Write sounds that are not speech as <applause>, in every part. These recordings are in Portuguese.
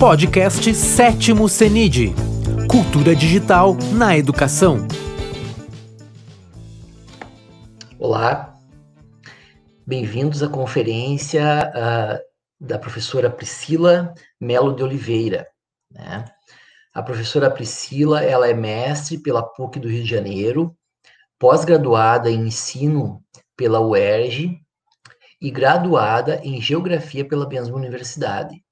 Podcast Sétimo CENID Cultura Digital na Educação. Olá, bem-vindos à conferência uh, da professora Priscila Melo de Oliveira. Né? A professora Priscila ela é mestre pela PUC do Rio de Janeiro, pós-graduada em ensino pela UERJ e graduada em geografia pela mesma universidade.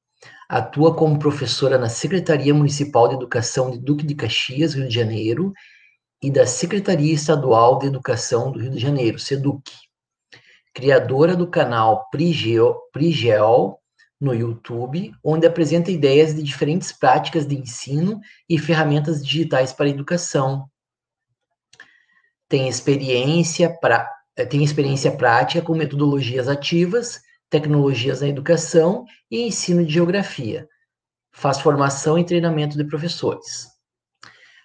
Atua como professora na Secretaria Municipal de Educação de Duque de Caxias, Rio de Janeiro, e da Secretaria Estadual de Educação do Rio de Janeiro, SEDUC. Criadora do canal Prigel, Prigel no YouTube, onde apresenta ideias de diferentes práticas de ensino e ferramentas digitais para a educação. Tem experiência, pra, tem experiência prática com metodologias ativas tecnologias na educação e ensino de geografia. Faz formação e treinamento de professores.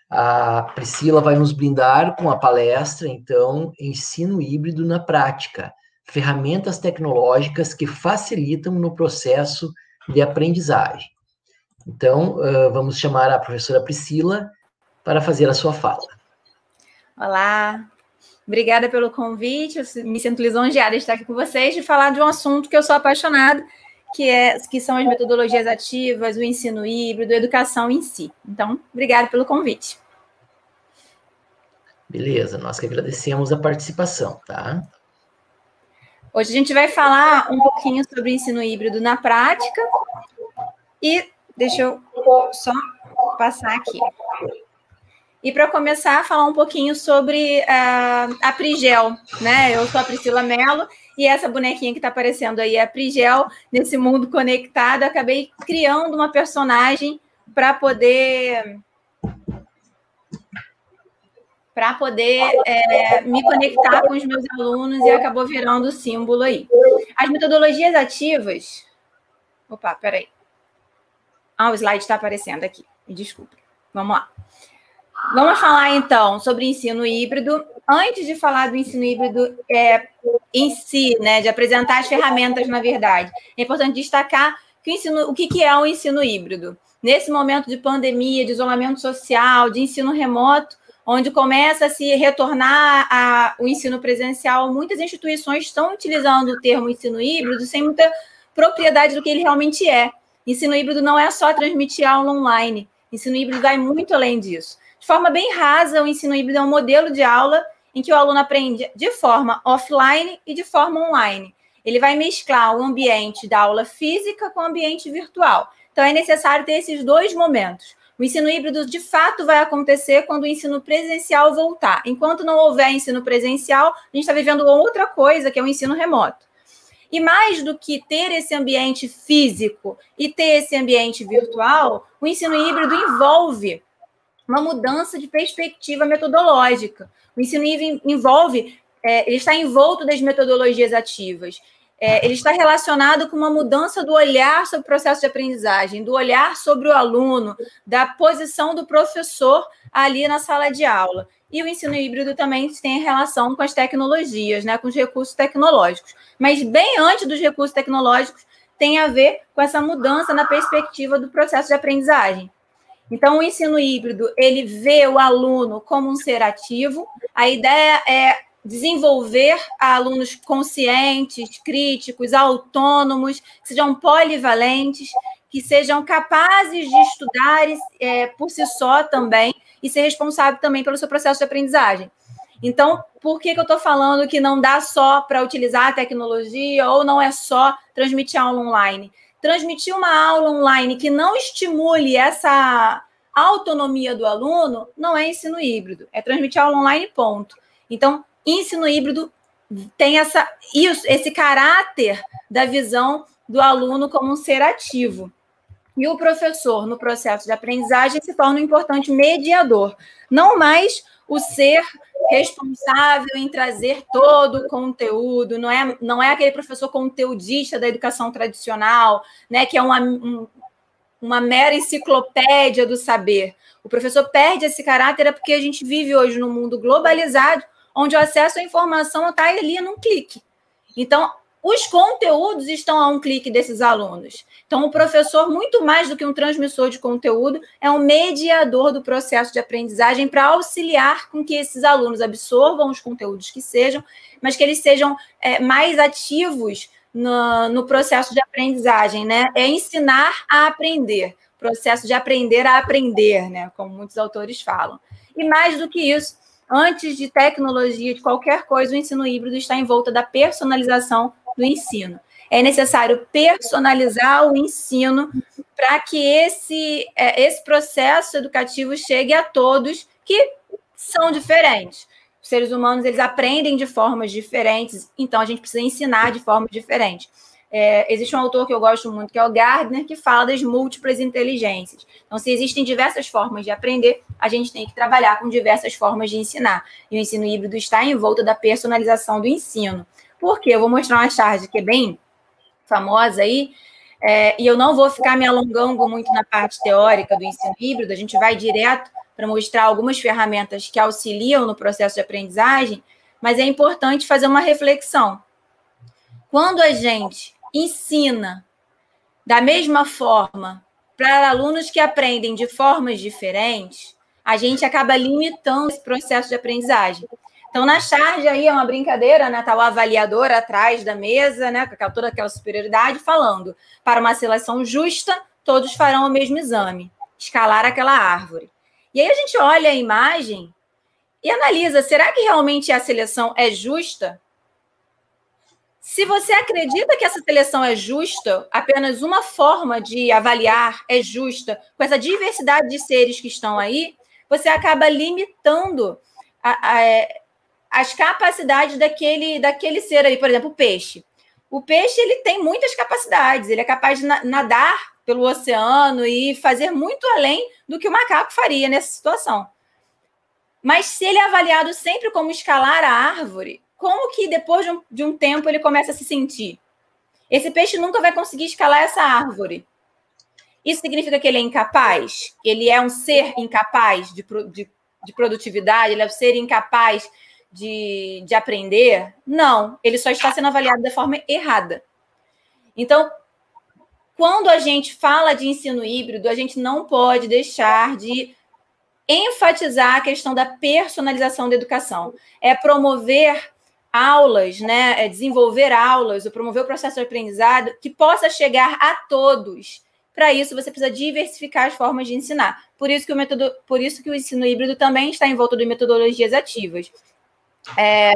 A Priscila vai nos brindar com a palestra, então, Ensino Híbrido na Prática, ferramentas tecnológicas que facilitam no processo de aprendizagem. Então, vamos chamar a professora Priscila para fazer a sua fala. Olá, Obrigada pelo convite. Eu me sinto lisonjeada de estar aqui com vocês, de falar de um assunto que eu sou apaixonada, que, é, que são as metodologias ativas, o ensino híbrido, a educação em si. Então, obrigada pelo convite. Beleza, nós que agradecemos a participação, tá? Hoje a gente vai falar um pouquinho sobre ensino híbrido na prática. E deixa eu só passar aqui. E para começar a falar um pouquinho sobre uh, a Prigel, né? Eu sou a Priscila Mello e essa bonequinha que está aparecendo aí é a Prigel, nesse mundo conectado. Acabei criando uma personagem para poder para poder é, me conectar com os meus alunos e acabou virando o símbolo aí. As metodologias ativas. Opa, peraí. Ah, o slide está aparecendo aqui. Me desculpe. Vamos lá. Vamos falar então sobre ensino híbrido. Antes de falar do ensino híbrido é, em si, né, de apresentar as ferramentas, na verdade, é importante destacar que o, ensino, o que, que é o ensino híbrido. Nesse momento de pandemia, de isolamento social, de ensino remoto, onde começa a se retornar a, o ensino presencial, muitas instituições estão utilizando o termo ensino híbrido sem muita propriedade do que ele realmente é. Ensino híbrido não é só transmitir aula online. Ensino híbrido vai muito além disso. De forma bem rasa, o ensino híbrido é um modelo de aula em que o aluno aprende de forma offline e de forma online. Ele vai mesclar o ambiente da aula física com o ambiente virtual. Então, é necessário ter esses dois momentos. O ensino híbrido, de fato, vai acontecer quando o ensino presencial voltar. Enquanto não houver ensino presencial, a gente está vivendo outra coisa, que é o ensino remoto. E mais do que ter esse ambiente físico e ter esse ambiente virtual, o ensino híbrido envolve uma mudança de perspectiva metodológica. O ensino envolve, é, ele está envolto das metodologias ativas. É, ele está relacionado com uma mudança do olhar sobre o processo de aprendizagem, do olhar sobre o aluno, da posição do professor ali na sala de aula. E o ensino híbrido também tem relação com as tecnologias, né, com os recursos tecnológicos. Mas bem antes dos recursos tecnológicos, tem a ver com essa mudança na perspectiva do processo de aprendizagem. Então, o ensino híbrido, ele vê o aluno como um ser ativo. A ideia é desenvolver alunos conscientes, críticos, autônomos, que sejam polivalentes, que sejam capazes de estudar é, por si só também e ser responsável também pelo seu processo de aprendizagem. Então, por que, que eu estou falando que não dá só para utilizar a tecnologia ou não é só transmitir aula online? Transmitir uma aula online que não estimule essa autonomia do aluno não é ensino híbrido, é transmitir aula online, ponto. Então, ensino híbrido tem essa, isso, esse caráter da visão do aluno como um ser ativo. E o professor, no processo de aprendizagem, se torna um importante mediador, não mais o ser responsável em trazer todo o conteúdo, não é, não é aquele professor conteudista da educação tradicional, né, que é uma, um, uma mera enciclopédia do saber. O professor perde esse caráter é porque a gente vive hoje num mundo globalizado, onde o acesso à informação está ali num clique. Então, os conteúdos estão a um clique desses alunos. Então, o professor, muito mais do que um transmissor de conteúdo, é um mediador do processo de aprendizagem para auxiliar com que esses alunos absorvam os conteúdos que sejam, mas que eles sejam é, mais ativos no, no, processo de aprendizagem, né? É ensinar a aprender, processo de aprender a aprender, né? Como muitos autores falam. E mais do que isso, antes de tecnologia, de qualquer coisa, o ensino híbrido está em volta da personalização do ensino. É necessário personalizar o ensino para que esse, é, esse processo educativo chegue a todos que são diferentes. Os seres humanos eles aprendem de formas diferentes, então a gente precisa ensinar de formas diferentes. É, existe um autor que eu gosto muito, que é o Gardner, que fala das múltiplas inteligências. Então, se existem diversas formas de aprender, a gente tem que trabalhar com diversas formas de ensinar. E o ensino híbrido está em volta da personalização do ensino. Por quê? Eu vou mostrar uma charge que é bem famosa aí, é, e eu não vou ficar me alongando muito na parte teórica do ensino híbrido, a gente vai direto para mostrar algumas ferramentas que auxiliam no processo de aprendizagem, mas é importante fazer uma reflexão. Quando a gente ensina da mesma forma para alunos que aprendem de formas diferentes, a gente acaba limitando esse processo de aprendizagem. Então, na charge aí é uma brincadeira, né? Tá o avaliador atrás da mesa, né? Com toda aquela superioridade, falando: para uma seleção justa, todos farão o mesmo exame, escalar aquela árvore. E aí a gente olha a imagem e analisa: será que realmente a seleção é justa? Se você acredita que essa seleção é justa, apenas uma forma de avaliar é justa, com essa diversidade de seres que estão aí, você acaba limitando a, a, é, as capacidades daquele, daquele ser aí, por exemplo, o peixe. O peixe ele tem muitas capacidades, ele é capaz de nadar pelo oceano e fazer muito além do que o macaco faria nessa situação. Mas se ele é avaliado sempre como escalar a árvore, como que depois de um, de um tempo ele começa a se sentir? Esse peixe nunca vai conseguir escalar essa árvore. Isso significa que ele é incapaz? Ele é um ser incapaz de, de, de produtividade? Ele é um ser incapaz de, de aprender? Não, ele só está sendo avaliado da forma errada. Então, quando a gente fala de ensino híbrido, a gente não pode deixar de enfatizar a questão da personalização da educação. É promover aulas, né, é desenvolver aulas, ou promover o processo de aprendizado que possa chegar a todos. Para isso, você precisa diversificar as formas de ensinar. Por isso que o método, por isso que o ensino híbrido também está em volta de metodologias ativas é,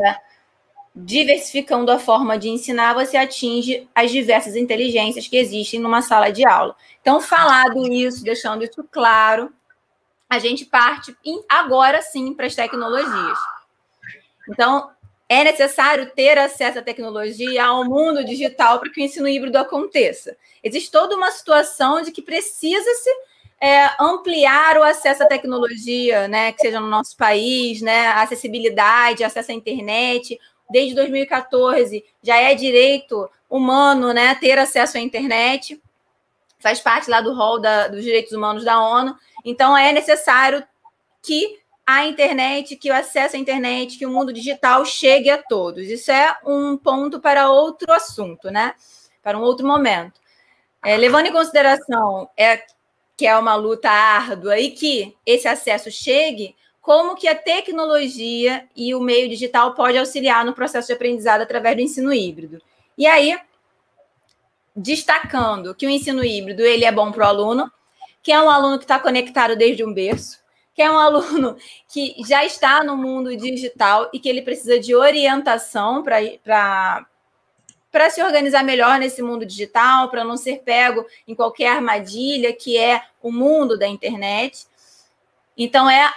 diversificando a forma de ensinar, você atinge as diversas inteligências que existem numa sala de aula. Então, falado isso, deixando isso claro, a gente parte agora sim para as tecnologias. Então, é necessário ter acesso à tecnologia, ao mundo digital, para que o ensino híbrido aconteça. Existe toda uma situação de que precisa-se é, ampliar o acesso à tecnologia, né, que seja no nosso país, né, acessibilidade, acesso à internet. Desde 2014 já é direito humano, né, ter acesso à internet. Faz parte lá do rol da, dos direitos humanos da ONU. Então é necessário que a internet, que o acesso à internet, que o mundo digital chegue a todos. Isso é um ponto para outro assunto, né? Para um outro momento. É, levando em consideração é, que é uma luta árdua, e que esse acesso chegue, como que a tecnologia e o meio digital pode auxiliar no processo de aprendizado através do ensino híbrido. E aí, destacando que o ensino híbrido ele é bom para o aluno, que é um aluno que está conectado desde um berço, que é um <laughs> aluno que já está no mundo digital e que ele precisa de orientação para para se organizar melhor nesse mundo digital, para não ser pego em qualquer armadilha que é o mundo da internet. Então, é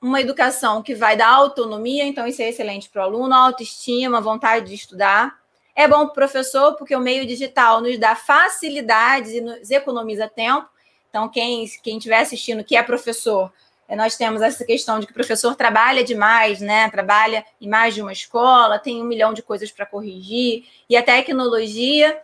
uma educação que vai dar autonomia, então isso é excelente para o aluno, autoestima, vontade de estudar. É bom para o professor, porque o meio digital nos dá facilidades e nos economiza tempo. Então, quem, quem estiver assistindo que é professor, nós temos essa questão de que o professor trabalha demais, né? Trabalha em mais de uma escola, tem um milhão de coisas para corrigir, e a tecnologia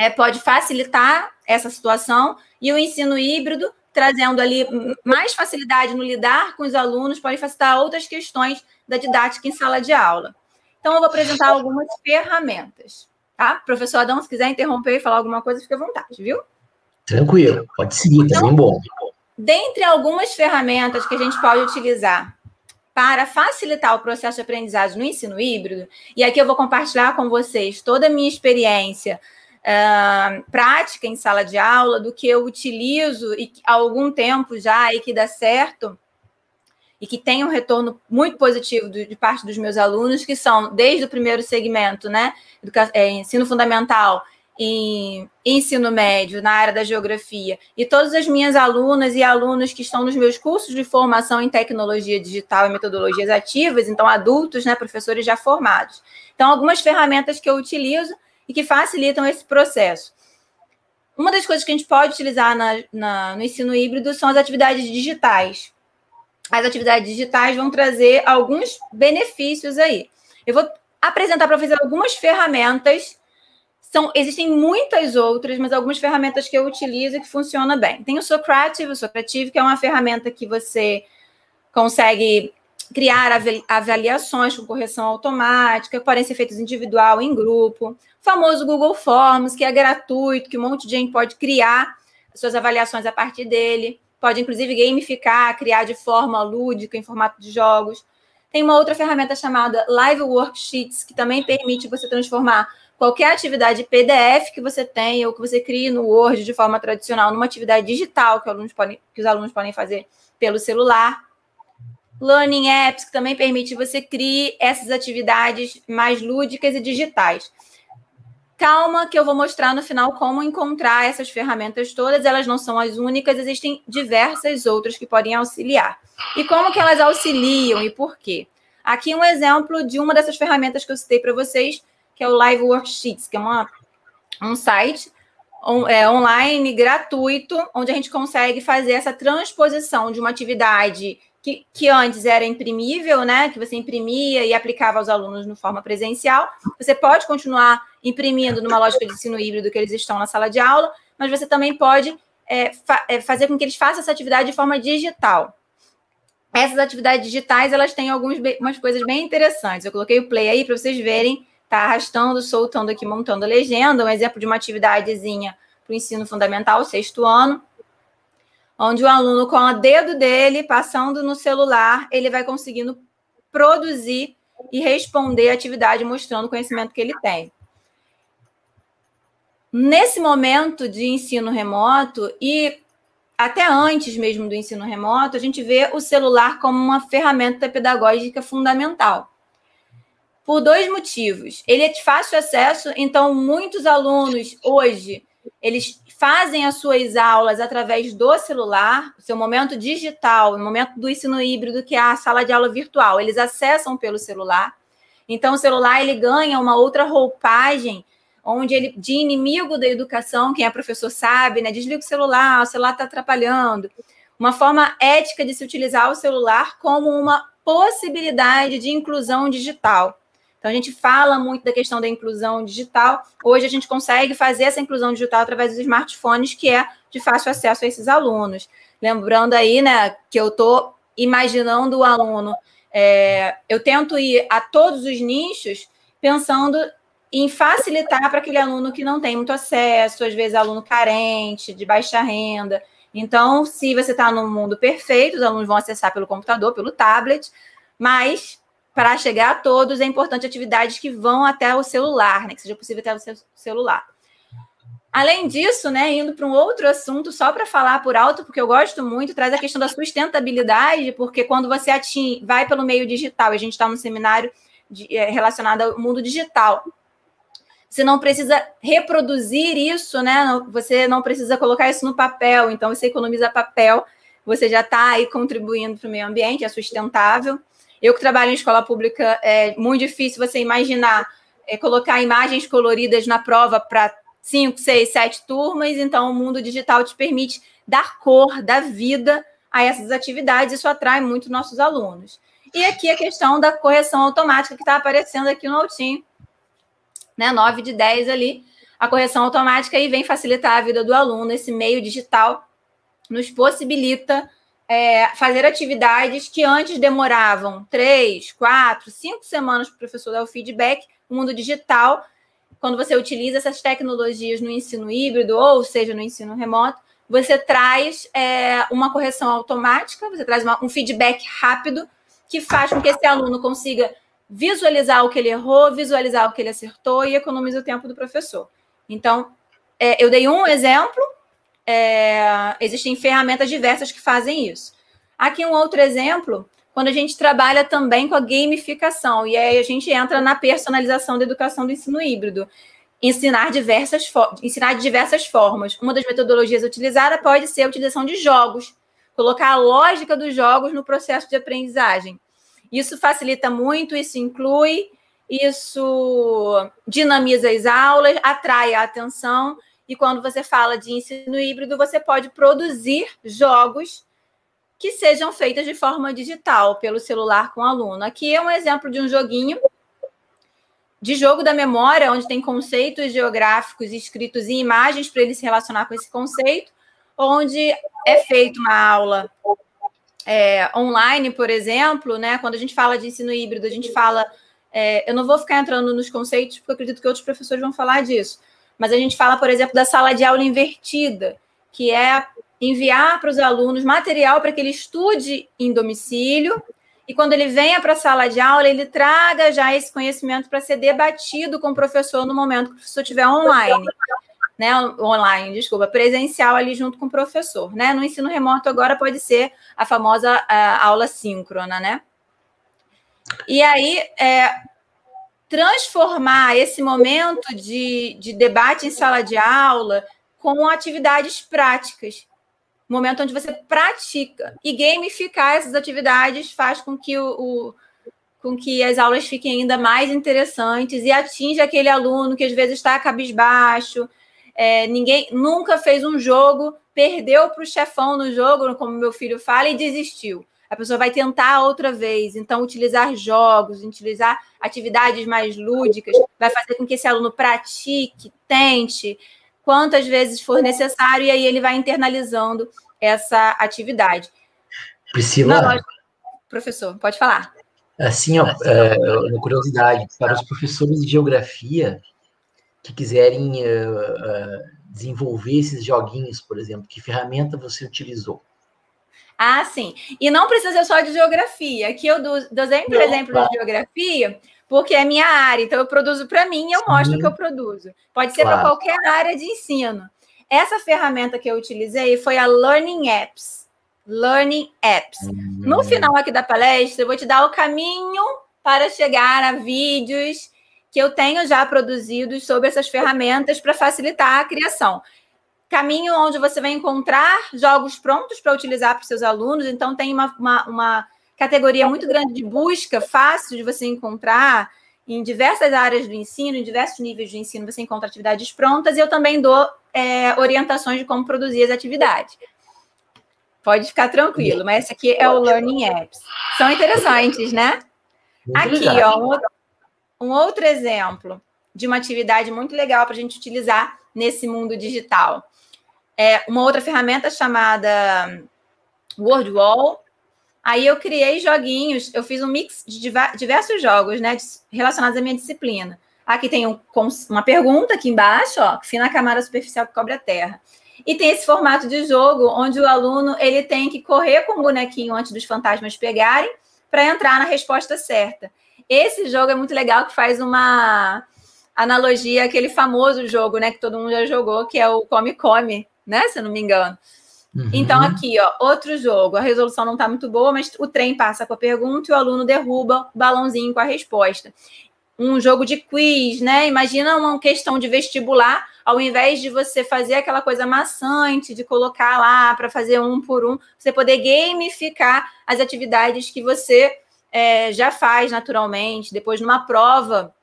é, pode facilitar essa situação, e o ensino híbrido, trazendo ali mais facilidade no lidar com os alunos, pode facilitar outras questões da didática em sala de aula. Então, eu vou apresentar algumas ferramentas. Tá? Professor Adão, se quiser interromper e falar alguma coisa, fica à vontade, viu? Tranquilo, pode seguir, tá bem bom. Dentre algumas ferramentas que a gente pode utilizar para facilitar o processo de aprendizagem no ensino híbrido, e aqui eu vou compartilhar com vocês toda a minha experiência uh, prática em sala de aula, do que eu utilizo e, há algum tempo já e que dá certo, e que tem um retorno muito positivo de, de parte dos meus alunos, que são desde o primeiro segmento, né, é, ensino fundamental em ensino médio na área da geografia e todas as minhas alunas e alunos que estão nos meus cursos de formação em tecnologia digital e metodologias ativas, então adultos, né, professores já formados. Então, algumas ferramentas que eu utilizo e que facilitam esse processo. Uma das coisas que a gente pode utilizar na, na, no ensino híbrido são as atividades digitais. As atividades digitais vão trazer alguns benefícios aí. Eu vou apresentar para vocês algumas ferramentas são, existem muitas outras, mas algumas ferramentas que eu utilizo e que funcionam bem. Tem o Socrative, o Socrative, que é uma ferramenta que você consegue criar avaliações com correção automática, podem ser feitas individual em grupo. O famoso Google Forms, que é gratuito, que um monte de gente pode criar suas avaliações a partir dele. Pode, inclusive, gamificar, criar de forma lúdica, em formato de jogos. Tem uma outra ferramenta chamada Live Worksheets, que também permite você transformar qualquer atividade PDF que você tenha ou que você crie no Word de forma tradicional, numa atividade digital que, alunos podem, que os alunos podem fazer pelo celular. Learning Apps, que também permite você criar essas atividades mais lúdicas e digitais. Calma, que eu vou mostrar no final como encontrar essas ferramentas todas. Elas não são as únicas, existem diversas outras que podem auxiliar. E como que elas auxiliam e por quê? Aqui um exemplo de uma dessas ferramentas que eu citei para vocês, que é o Live Worksheets, que é uma, um site on, é, online gratuito, onde a gente consegue fazer essa transposição de uma atividade que, que antes era imprimível, né? Que você imprimia e aplicava aos alunos de forma presencial. Você pode continuar imprimindo numa lógica de ensino híbrido que eles estão na sala de aula, mas você também pode é, fa é, fazer com que eles façam essa atividade de forma digital. Essas atividades digitais, elas têm algumas coisas bem interessantes. Eu coloquei o play aí para vocês verem tá arrastando, soltando aqui, montando a legenda, um exemplo de uma atividadezinha para o ensino fundamental, sexto ano, onde o aluno, com o dedo dele, passando no celular, ele vai conseguindo produzir e responder a atividade mostrando o conhecimento que ele tem. Nesse momento de ensino remoto e até antes mesmo do ensino remoto, a gente vê o celular como uma ferramenta pedagógica fundamental por dois motivos. Ele é de fácil acesso, então muitos alunos hoje eles fazem as suas aulas através do celular, seu momento digital, o momento do ensino híbrido, que é a sala de aula virtual, eles acessam pelo celular. Então o celular ele ganha uma outra roupagem onde ele de inimigo da educação, quem é professor sabe, né? Desliga o celular, o celular está atrapalhando. Uma forma ética de se utilizar o celular como uma possibilidade de inclusão digital. Então, a gente fala muito da questão da inclusão digital. Hoje, a gente consegue fazer essa inclusão digital através dos smartphones, que é de fácil acesso a esses alunos. Lembrando aí, né, que eu estou imaginando o aluno. É, eu tento ir a todos os nichos pensando em facilitar para aquele aluno que não tem muito acesso, às vezes aluno carente, de baixa renda. Então, se você está no mundo perfeito, os alunos vão acessar pelo computador, pelo tablet, mas para chegar a todos, é importante atividades que vão até o celular, né? Que seja possível até o seu celular. Além disso, né, indo para um outro assunto, só para falar por alto, porque eu gosto muito, traz a questão da sustentabilidade, porque quando você atinge, vai pelo meio digital, e a gente está num seminário de, é, relacionado ao mundo digital, você não precisa reproduzir isso, né? Você não precisa colocar isso no papel, então você economiza papel, você já está aí contribuindo para o meio ambiente, é sustentável. Eu que trabalho em escola pública, é muito difícil você imaginar é, colocar imagens coloridas na prova para cinco, seis, sete turmas. Então, o mundo digital te permite dar cor, dar vida a essas atividades. Isso atrai muito nossos alunos. E aqui a questão da correção automática que está aparecendo aqui no altinho, né? 9 de 10 ali. A correção automática aí vem facilitar a vida do aluno. Esse meio digital nos possibilita é, fazer atividades que antes demoravam três, quatro, cinco semanas para o professor dar o feedback. O mundo digital quando você utiliza essas tecnologias no ensino híbrido, ou seja, no ensino remoto, você traz é, uma correção automática, você traz uma, um feedback rápido que faz com que esse aluno consiga visualizar o que ele errou, visualizar o que ele acertou e economiza o tempo do professor. Então, é, eu dei um exemplo, é, existem ferramentas diversas que fazem isso. Aqui um outro exemplo, quando a gente trabalha também com a gamificação, e aí a gente entra na personalização da educação do ensino híbrido. Ensinar, diversas ensinar de diversas formas. Uma das metodologias utilizadas pode ser a utilização de jogos, colocar a lógica dos jogos no processo de aprendizagem. Isso facilita muito, isso inclui, isso dinamiza as aulas, atrai a atenção. E quando você fala de ensino híbrido, você pode produzir jogos que sejam feitos de forma digital, pelo celular com o aluno. Aqui é um exemplo de um joguinho de jogo da memória, onde tem conceitos geográficos escritos em imagens para ele se relacionar com esse conceito, onde é feita uma aula é, online, por exemplo, né? Quando a gente fala de ensino híbrido, a gente fala. É, eu não vou ficar entrando nos conceitos, porque acredito que outros professores vão falar disso. Mas a gente fala, por exemplo, da sala de aula invertida, que é enviar para os alunos material para que ele estude em domicílio e quando ele venha para a sala de aula, ele traga já esse conhecimento para ser debatido com o professor no momento que o professor estiver online né, online, desculpa, presencial ali junto com o professor, né? No ensino remoto agora pode ser a famosa a, aula síncrona, né? E aí, é, transformar esse momento de, de debate em sala de aula com atividades práticas, momento onde você pratica. E gamificar essas atividades faz com que o, o com que as aulas fiquem ainda mais interessantes e atinja aquele aluno que às vezes está cabisbaixo, é, ninguém nunca fez um jogo, perdeu para o chefão no jogo, como meu filho fala, e desistiu. A pessoa vai tentar outra vez. Então, utilizar jogos, utilizar atividades mais lúdicas, vai fazer com que esse aluno pratique, tente, quantas vezes for necessário, e aí ele vai internalizando essa atividade. Priscila. Não, professor, pode falar. Assim, ó, é, uma curiosidade, para os professores de geografia, que quiserem uh, uh, desenvolver esses joguinhos, por exemplo, que ferramenta você utilizou? Ah, sim. E não precisa ser só de geografia. Aqui eu dou, dou sempre exemplo de geografia, porque é minha área. Então, eu produzo para mim e eu mostro o que eu produzo. Pode ser claro. para qualquer área de ensino. Essa ferramenta que eu utilizei foi a Learning Apps. Learning Apps. Hum. No final aqui da palestra, eu vou te dar o caminho para chegar a vídeos que eu tenho já produzidos sobre essas ferramentas para facilitar a criação. Caminho onde você vai encontrar jogos prontos para utilizar para os seus alunos, então tem uma, uma, uma categoria muito grande de busca, fácil de você encontrar em diversas áreas do ensino, em diversos níveis de ensino, você encontra atividades prontas, e eu também dou é, orientações de como produzir as atividades. Pode ficar tranquilo, mas esse aqui é o Learning Apps. São interessantes, né? Aqui, ó, um outro exemplo de uma atividade muito legal para a gente utilizar nesse mundo digital é uma outra ferramenta chamada WordWall. Aí eu criei joguinhos, eu fiz um mix de diversos jogos, né, relacionados à minha disciplina. Aqui tem um, uma pergunta aqui embaixo, ó, fina camada superficial que cobre a Terra. E tem esse formato de jogo onde o aluno ele tem que correr com o bonequinho antes dos fantasmas pegarem para entrar na resposta certa. Esse jogo é muito legal, que faz uma analogia àquele famoso jogo, né, que todo mundo já jogou, que é o Come Come, né, se eu não me engano. Uhum. Então, aqui, ó, outro jogo. A resolução não está muito boa, mas o trem passa com a pergunta e o aluno derruba o balãozinho com a resposta. Um jogo de quiz, né? Imagina uma questão de vestibular, ao invés de você fazer aquela coisa maçante, de colocar lá para fazer um por um, você poder gamificar as atividades que você é, já faz naturalmente, depois numa prova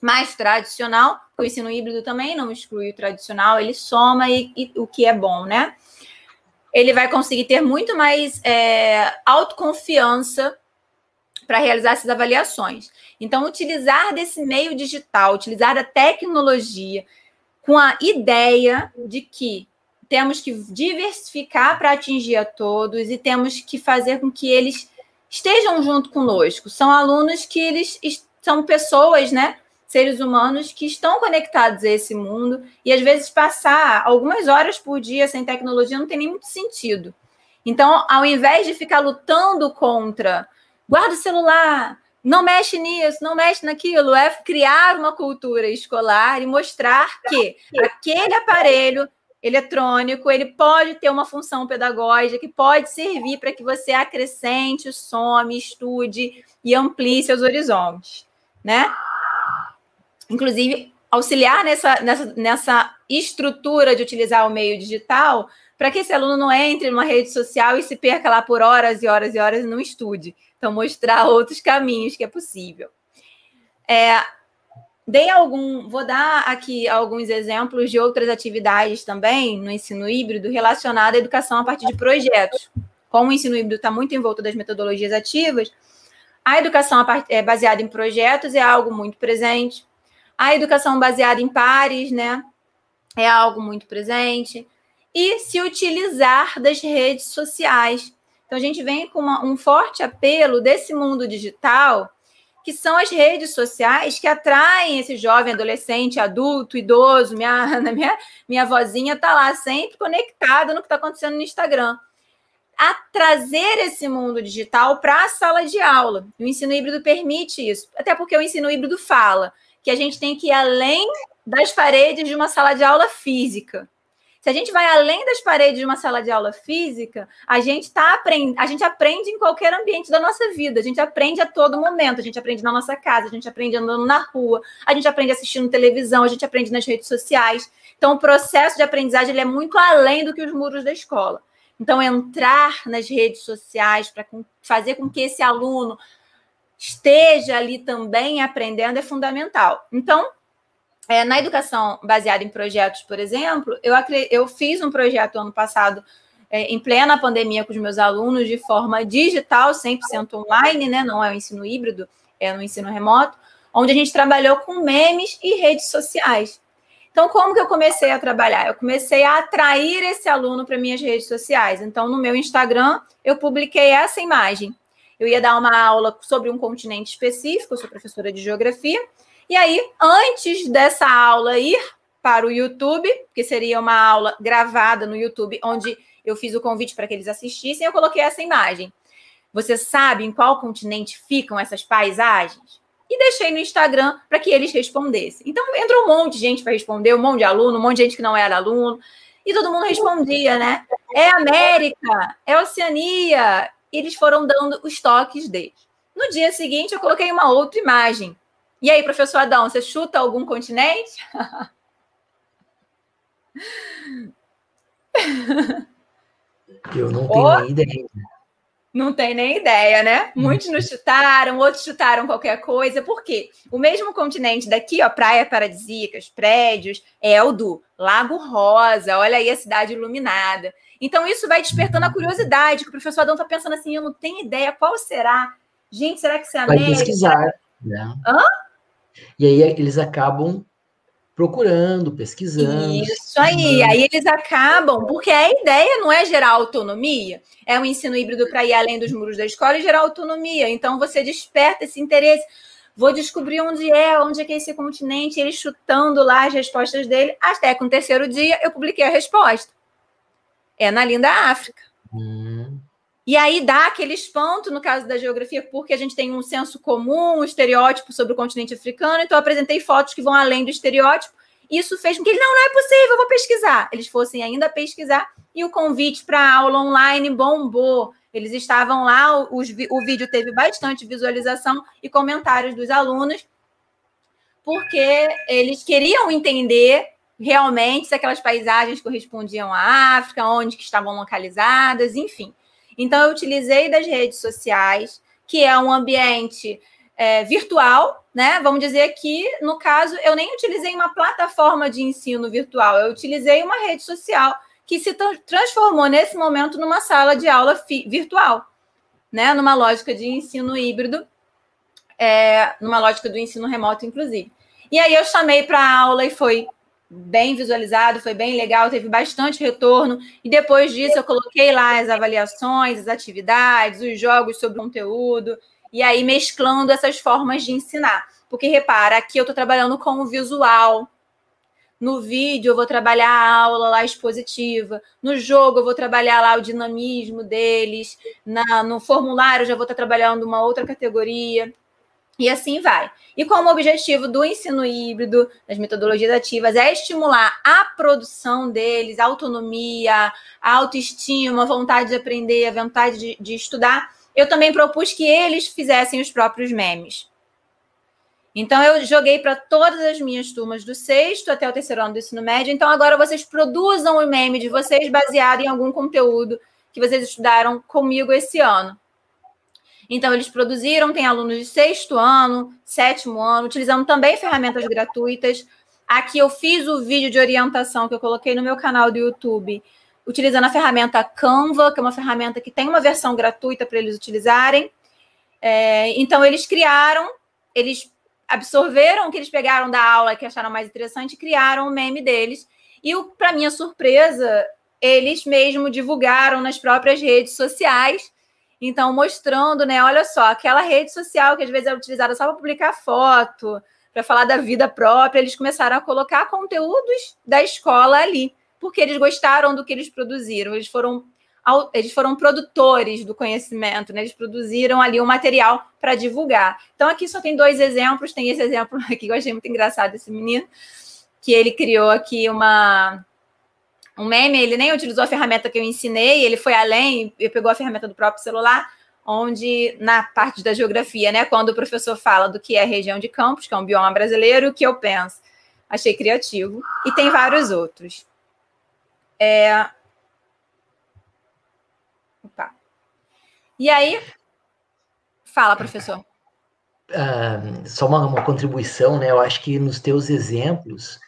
mais tradicional, o ensino híbrido também não exclui o tradicional, ele soma e, e o que é bom, né? Ele vai conseguir ter muito mais é, autoconfiança para realizar essas avaliações. Então, utilizar desse meio digital, utilizar a tecnologia com a ideia de que temos que diversificar para atingir a todos e temos que fazer com que eles estejam junto conosco. São alunos que eles são pessoas, né? Seres humanos que estão conectados a esse mundo e às vezes passar algumas horas por dia sem tecnologia não tem nem muito sentido. Então, ao invés de ficar lutando contra, guarda o celular, não mexe nisso, não mexe naquilo, é criar uma cultura escolar e mostrar que aquele aparelho eletrônico, ele pode ter uma função pedagógica que pode servir para que você acrescente, some, estude e amplie seus horizontes, né? Inclusive, auxiliar nessa, nessa, nessa estrutura de utilizar o meio digital para que esse aluno não entre numa rede social e se perca lá por horas e horas e horas e não estude. Então, mostrar outros caminhos que é possível. É, Dei algum, vou dar aqui alguns exemplos de outras atividades também no ensino híbrido relacionada à educação a partir de projetos. Como o ensino híbrido está muito em volta das metodologias ativas, a educação é baseada em projetos é algo muito presente. A educação baseada em pares, né, é algo muito presente. E se utilizar das redes sociais. Então, a gente vem com uma, um forte apelo desse mundo digital que são as redes sociais que atraem esse jovem, adolescente, adulto, idoso. Minha, <laughs> minha, minha vozinha está lá sempre conectada no que está acontecendo no Instagram. A trazer esse mundo digital para a sala de aula. O ensino híbrido permite isso, até porque o ensino híbrido fala que a gente tem que ir além das paredes de uma sala de aula física. Se a gente vai além das paredes de uma sala de aula física, a gente tá aprend... a gente aprende em qualquer ambiente da nossa vida. A gente aprende a todo momento. A gente aprende na nossa casa, a gente aprende andando na rua, a gente aprende assistindo televisão, a gente aprende nas redes sociais. Então, o processo de aprendizagem ele é muito além do que os muros da escola. Então, entrar nas redes sociais para fazer com que esse aluno esteja ali também aprendendo é fundamental. Então, é, na educação baseada em projetos, por exemplo, eu, eu fiz um projeto ano passado, é, em plena pandemia, com os meus alunos, de forma digital, 100% online, né? não é o ensino híbrido, é no ensino remoto, onde a gente trabalhou com memes e redes sociais. Então, como que eu comecei a trabalhar? Eu comecei a atrair esse aluno para minhas redes sociais. Então, no meu Instagram, eu publiquei essa imagem. Eu ia dar uma aula sobre um continente específico, eu sou professora de geografia, e aí, antes dessa aula ir para o YouTube, que seria uma aula gravada no YouTube, onde eu fiz o convite para que eles assistissem, eu coloquei essa imagem. Você sabe em qual continente ficam essas paisagens? E deixei no Instagram para que eles respondessem. Então, entrou um monte de gente para responder, um monte de aluno, um monte de gente que não era aluno, e todo mundo respondia, né? É América, é Oceania. E eles foram dando os toques deles. No dia seguinte, eu coloquei uma outra imagem e aí, professor Adão, você chuta algum continente? Eu não tenho oh, nem ideia. Não tem nem ideia, né? Muitos nos chutaram, outros chutaram qualquer coisa. Por quê? O mesmo continente daqui, ó, praia paradisíacas, prédios, é o do Lago Rosa. Olha aí a cidade iluminada. Então, isso vai despertando a curiosidade, que o professor Adão está pensando assim, eu não tenho ideia, qual será? Gente, será que isso é América? Vai pesquisar. Né? Hã? E aí eles acabam procurando, pesquisando. Isso aí, aí eles acabam, porque a ideia não é gerar autonomia, é um ensino híbrido para ir além dos muros da escola e gerar autonomia. Então você desperta esse interesse. Vou descobrir onde é, onde é que é esse continente, ele chutando lá as respostas dele, até que no terceiro dia eu publiquei a resposta. É na linda África. Hum. E aí dá aquele espanto, no caso da geografia, porque a gente tem um senso comum, um estereótipo sobre o continente africano, então eu apresentei fotos que vão além do estereótipo. Isso fez com que ele, não, não é possível, eu vou pesquisar. Eles fossem ainda pesquisar, e o convite para aula online bombou. Eles estavam lá, os, o vídeo teve bastante visualização e comentários dos alunos, porque eles queriam entender realmente se aquelas paisagens correspondiam à África, onde que estavam localizadas, enfim. Então, eu utilizei das redes sociais, que é um ambiente é, virtual, né? Vamos dizer que, no caso, eu nem utilizei uma plataforma de ensino virtual, eu utilizei uma rede social que se transformou nesse momento numa sala de aula virtual, né? Numa lógica de ensino híbrido, é, numa lógica do ensino remoto, inclusive. E aí eu chamei para aula e foi bem visualizado, foi bem legal, teve bastante retorno. E depois disso, eu coloquei lá as avaliações, as atividades, os jogos sobre o conteúdo, e aí mesclando essas formas de ensinar. Porque repara, aqui eu estou trabalhando com o visual. No vídeo eu vou trabalhar a aula lá expositiva. No jogo eu vou trabalhar lá o dinamismo deles. Na, no formulário eu já vou estar trabalhando uma outra categoria. E assim vai. E como objetivo do ensino híbrido, das metodologias ativas, é estimular a produção deles, a autonomia, a autoestima, a vontade de aprender, a vontade de, de estudar, eu também propus que eles fizessem os próprios memes. Então, eu joguei para todas as minhas turmas do sexto até o terceiro ano do ensino médio. Então, agora vocês produzam o meme de vocês baseado em algum conteúdo que vocês estudaram comigo esse ano. Então, eles produziram, tem alunos de sexto ano, sétimo ano, utilizando também ferramentas gratuitas. Aqui eu fiz o vídeo de orientação que eu coloquei no meu canal do YouTube, utilizando a ferramenta Canva, que é uma ferramenta que tem uma versão gratuita para eles utilizarem. É, então, eles criaram, eles absorveram o que eles pegaram da aula que acharam mais interessante criaram o meme deles. E, para minha surpresa, eles mesmo divulgaram nas próprias redes sociais então, mostrando, né? Olha só, aquela rede social que às vezes é utilizada só para publicar foto, para falar da vida própria, eles começaram a colocar conteúdos da escola ali, porque eles gostaram do que eles produziram. Eles foram eles foram produtores do conhecimento, né? Eles produziram ali um material para divulgar. Então, aqui só tem dois exemplos. Tem esse exemplo <laughs> aqui que eu achei muito engraçado, esse menino, que ele criou aqui uma, um meme, ele nem utilizou a ferramenta que eu ensinei, ele foi além e pegou a ferramenta do próprio celular, onde na parte da geografia, né, quando o professor fala do que é região de campos, que é um bioma brasileiro, o que eu penso? Achei criativo. E tem vários outros. É... Opa. E aí, fala, professor. Uh, só uma, uma contribuição, né? Eu acho que nos teus exemplos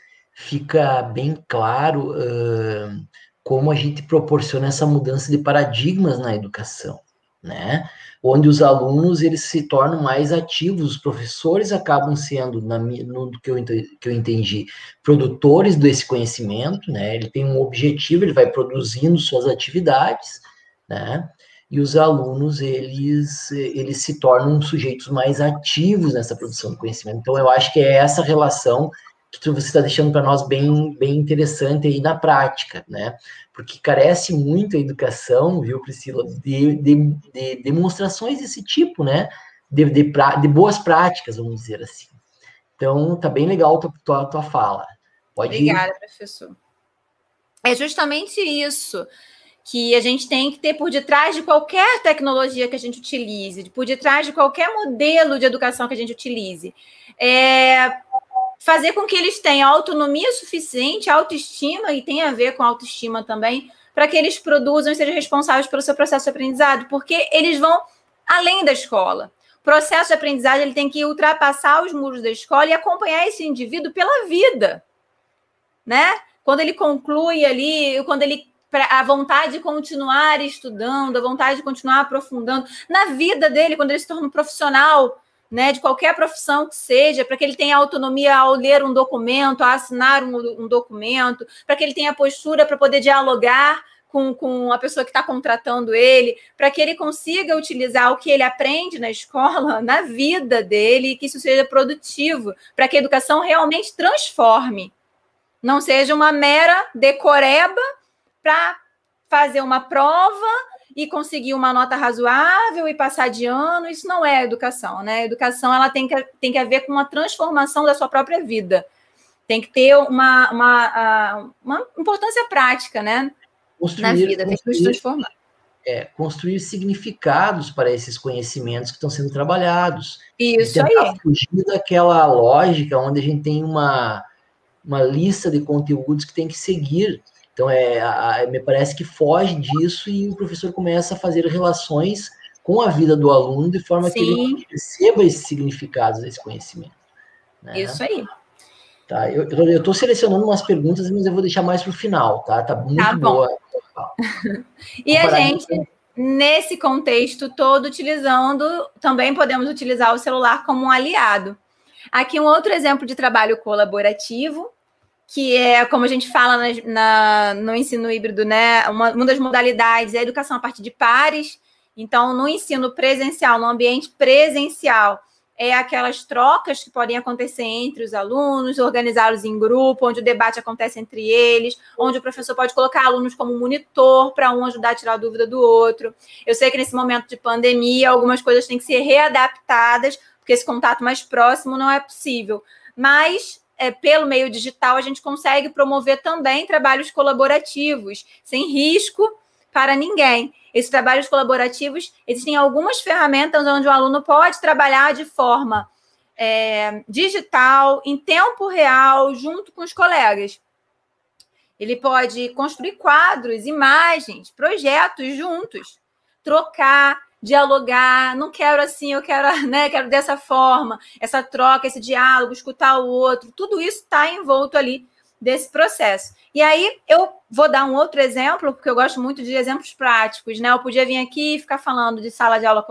fica bem claro uh, como a gente proporciona essa mudança de paradigmas na educação, né? Onde os alunos eles se tornam mais ativos, os professores acabam sendo, na, no que eu, que eu entendi, produtores desse conhecimento, né? Ele tem um objetivo, ele vai produzindo suas atividades, né? e os alunos eles eles se tornam sujeitos mais ativos nessa produção do conhecimento. Então eu acho que é essa relação que você está deixando para nós bem, bem interessante aí na prática, né? Porque carece muito a educação, viu, Priscila, de, de, de demonstrações desse tipo, né? De, de, pra, de, boas práticas, vamos dizer assim. Então, tá bem legal a tua, tua, tua fala. Pode Obrigada, ir. professor. É justamente isso que a gente tem que ter por detrás de qualquer tecnologia que a gente utilize, por detrás de qualquer modelo de educação que a gente utilize. É, fazer com que eles tenham autonomia suficiente, autoestima, e tem a ver com autoestima também, para que eles produzam e sejam responsáveis pelo seu processo de aprendizado, porque eles vão além da escola. O processo de aprendizagem ele tem que ultrapassar os muros da escola e acompanhar esse indivíduo pela vida, né? Quando ele conclui ali, quando ele a vontade de continuar estudando, a vontade de continuar aprofundando na vida dele, quando ele se torna um profissional né, de qualquer profissão que seja, para que ele tenha autonomia ao ler um documento, a assinar um, um documento, para que ele tenha postura para poder dialogar com, com a pessoa que está contratando ele, para que ele consiga utilizar o que ele aprende na escola, <laughs> na vida dele, que isso seja produtivo, para que a educação realmente transforme. Não seja uma mera decoreba para fazer uma prova e conseguir uma nota razoável e passar de ano, isso não é educação, né? A educação ela tem que, tem que haver com uma transformação da sua própria vida. Tem que ter uma, uma, uma importância prática, né? Construir, Na vida, tem que nos transformar. É, construir significados para esses conhecimentos que estão sendo trabalhados. Isso aí. fugir daquela lógica onde a gente tem uma, uma lista de conteúdos que tem que seguir então, é, a, me parece que foge disso e o professor começa a fazer relações com a vida do aluno de forma Sim. que ele receba esses significados desse conhecimento. Né? Isso aí. Tá, eu estou selecionando umas perguntas, mas eu vou deixar mais para o final, tá? Tá muito tá boa. <laughs> e a gente, nesse contexto todo, utilizando, também podemos utilizar o celular como um aliado. Aqui um outro exemplo de trabalho colaborativo, que é, como a gente fala na, na, no ensino híbrido, né? Uma, uma das modalidades é a educação a partir de pares. Então, no ensino presencial, no ambiente presencial, é aquelas trocas que podem acontecer entre os alunos, organizá-los em grupo, onde o debate acontece entre eles, onde o professor pode colocar alunos como monitor para um ajudar a tirar a dúvida do outro. Eu sei que nesse momento de pandemia, algumas coisas têm que ser readaptadas, porque esse contato mais próximo não é possível. Mas é, pelo meio digital, a gente consegue promover também trabalhos colaborativos, sem risco para ninguém. Esses trabalhos colaborativos, existem algumas ferramentas onde o aluno pode trabalhar de forma é, digital, em tempo real, junto com os colegas. Ele pode construir quadros, imagens, projetos juntos, trocar, dialogar. Não quero assim, eu quero, <laughs> né, quero dessa forma. Essa troca, esse diálogo, escutar o outro, tudo isso está envolto ali desse processo. E aí eu vou dar um outro exemplo, porque eu gosto muito de exemplos práticos, né? Eu podia vir aqui e ficar falando de sala de aula,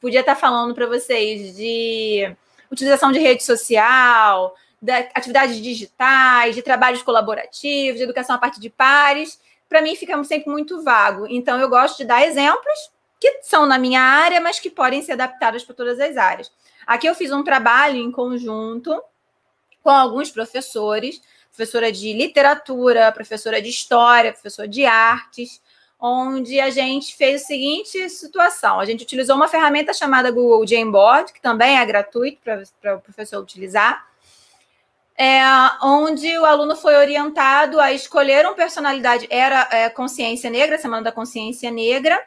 podia estar falando para vocês de utilização de rede social, da atividades digitais, de trabalhos colaborativos, de educação a partir de pares. Para mim fica sempre muito vago. Então eu gosto de dar exemplos que são na minha área, mas que podem ser adaptados para todas as áreas. Aqui eu fiz um trabalho em conjunto com alguns professores professora de literatura, professora de história, professora de artes, onde a gente fez a seguinte situação: a gente utilizou uma ferramenta chamada Google Jamboard, que também é gratuito para o professor utilizar, é, onde o aluno foi orientado a escolher uma personalidade, era é, consciência negra, semana da consciência negra,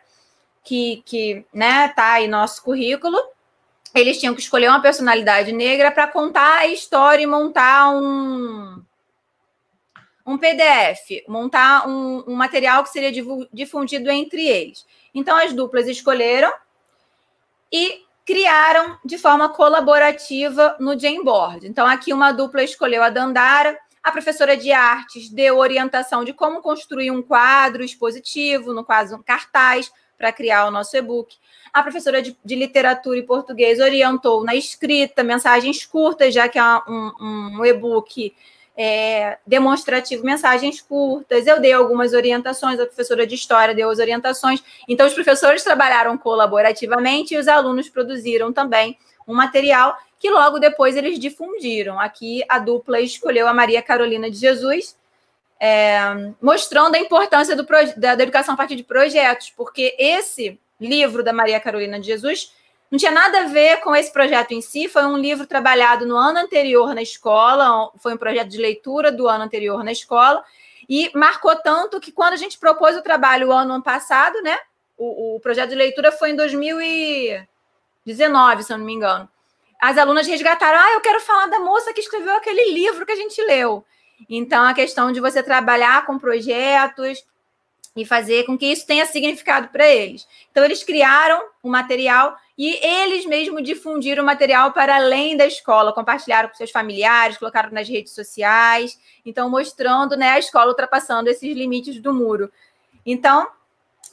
que, que né, tá aí nosso currículo. Eles tinham que escolher uma personalidade negra para contar a história e montar um, um PDF, montar um, um material que seria difundido entre eles. Então, as duplas escolheram e criaram de forma colaborativa no Jamboard. Então, aqui uma dupla escolheu a Dandara, a professora de artes deu orientação de como construir um quadro expositivo, no caso, um cartaz, para criar o nosso e-book. A professora de, de, literatura e português orientou na escrita, mensagens curtas, já que é um, um e-book é, demonstrativo, mensagens curtas. Eu dei algumas orientações, a professora de história deu as orientações. Então, os professores trabalharam colaborativamente e os alunos produziram também um material que logo depois eles difundiram. Aqui a dupla escolheu a Maria Carolina de Jesus, é, mostrando a importância do, da, da educação a partir de projetos, porque esse livro da Maria Carolina de Jesus não tinha nada a ver com esse projeto em si, foi um livro trabalhado no ano anterior na escola, foi um projeto de leitura do ano anterior na escola, e marcou tanto que quando a gente propôs o trabalho o ano passado, né? O, o projeto de leitura foi em 2019, se eu não me engano. As alunas resgataram: ah, eu quero falar da moça que escreveu aquele livro que a gente leu. Então, a questão de você trabalhar com projetos e fazer com que isso tenha significado para eles. Então, eles criaram um material e eles mesmos difundiram o material para além da escola, compartilharam com seus familiares, colocaram nas redes sociais, então mostrando né, a escola ultrapassando esses limites do muro. Então,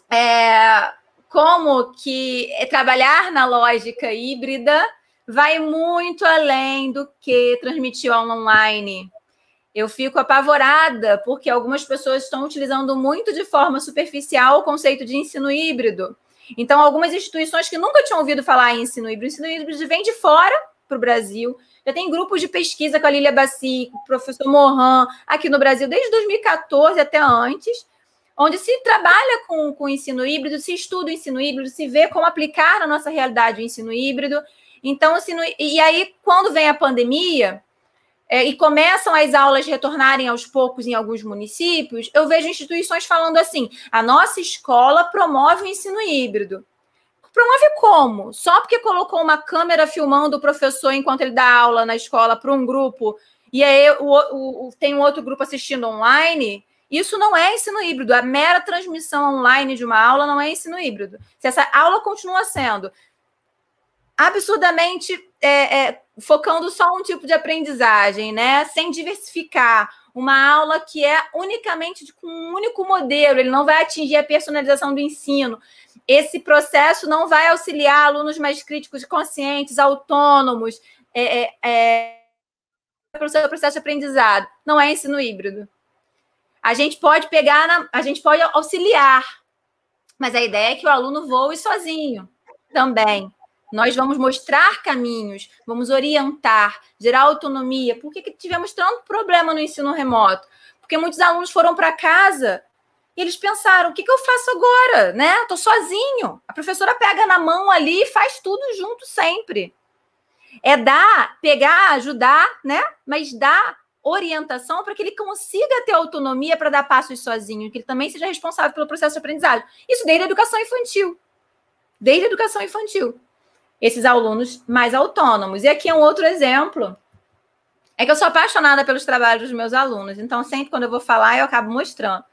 é, como que trabalhar na lógica híbrida vai muito além do que transmitir online. Eu fico apavorada porque algumas pessoas estão utilizando muito de forma superficial o conceito de ensino híbrido então, algumas instituições que nunca tinham ouvido falar em ensino híbrido, ensino híbrido vem de fora para o Brasil. Já tem grupos de pesquisa com a Lília Bassi, com o professor Mohan, aqui no Brasil, desde 2014 até antes, onde se trabalha com, o ensino híbrido, se estuda o ensino híbrido, se vê como aplicar na nossa realidade o ensino híbrido. Então, e aí, quando vem a pandemia, é, e começam as aulas retornarem aos poucos em alguns municípios, eu vejo instituições falando assim: a nossa escola promove o ensino híbrido. Promove como? Só porque colocou uma câmera filmando o professor enquanto ele dá aula na escola para um grupo e aí o, o, tem um outro grupo assistindo online? Isso não é ensino híbrido. A mera transmissão online de uma aula não é ensino híbrido. Se essa aula continua sendo absurdamente é, é, focando só um tipo de aprendizagem, né? Sem diversificar. Uma aula que é unicamente com um único modelo, ele não vai atingir a personalização do ensino. Esse processo não vai auxiliar alunos mais críticos, conscientes, autônomos, é, é, é para o seu processo de aprendizado. Não é ensino híbrido. A gente pode pegar, na, a gente pode auxiliar, mas a ideia é que o aluno voe sozinho também Nós vamos mostrar caminhos, vamos orientar, gerar autonomia. Por que, que tivemos tanto problema no ensino remoto? Porque muitos alunos foram para casa e eles pensaram: o que, que eu faço agora? Né? Estou sozinho. A professora pega na mão ali e faz tudo junto sempre. É dar, pegar, ajudar, né? Mas dar orientação para que ele consiga ter autonomia para dar passos sozinho, que ele também seja responsável pelo processo de aprendizagem. Isso desde a educação infantil. Desde a educação infantil. Esses alunos mais autônomos. E aqui é um outro exemplo. É que eu sou apaixonada pelos trabalhos dos meus alunos, então sempre quando eu vou falar, eu acabo mostrando.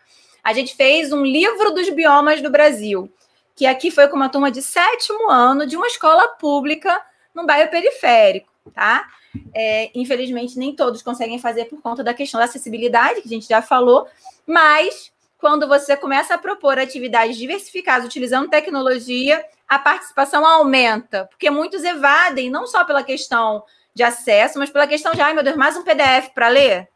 A gente fez um livro dos biomas do Brasil, que aqui foi com uma turma de sétimo ano de uma escola pública no bairro periférico, tá? É, infelizmente, nem todos conseguem fazer por conta da questão da acessibilidade, que a gente já falou, mas quando você começa a propor atividades diversificadas utilizando tecnologia, a participação aumenta, porque muitos evadem, não só pela questão de acesso, mas pela questão de, ai meu Deus, mais um PDF para ler.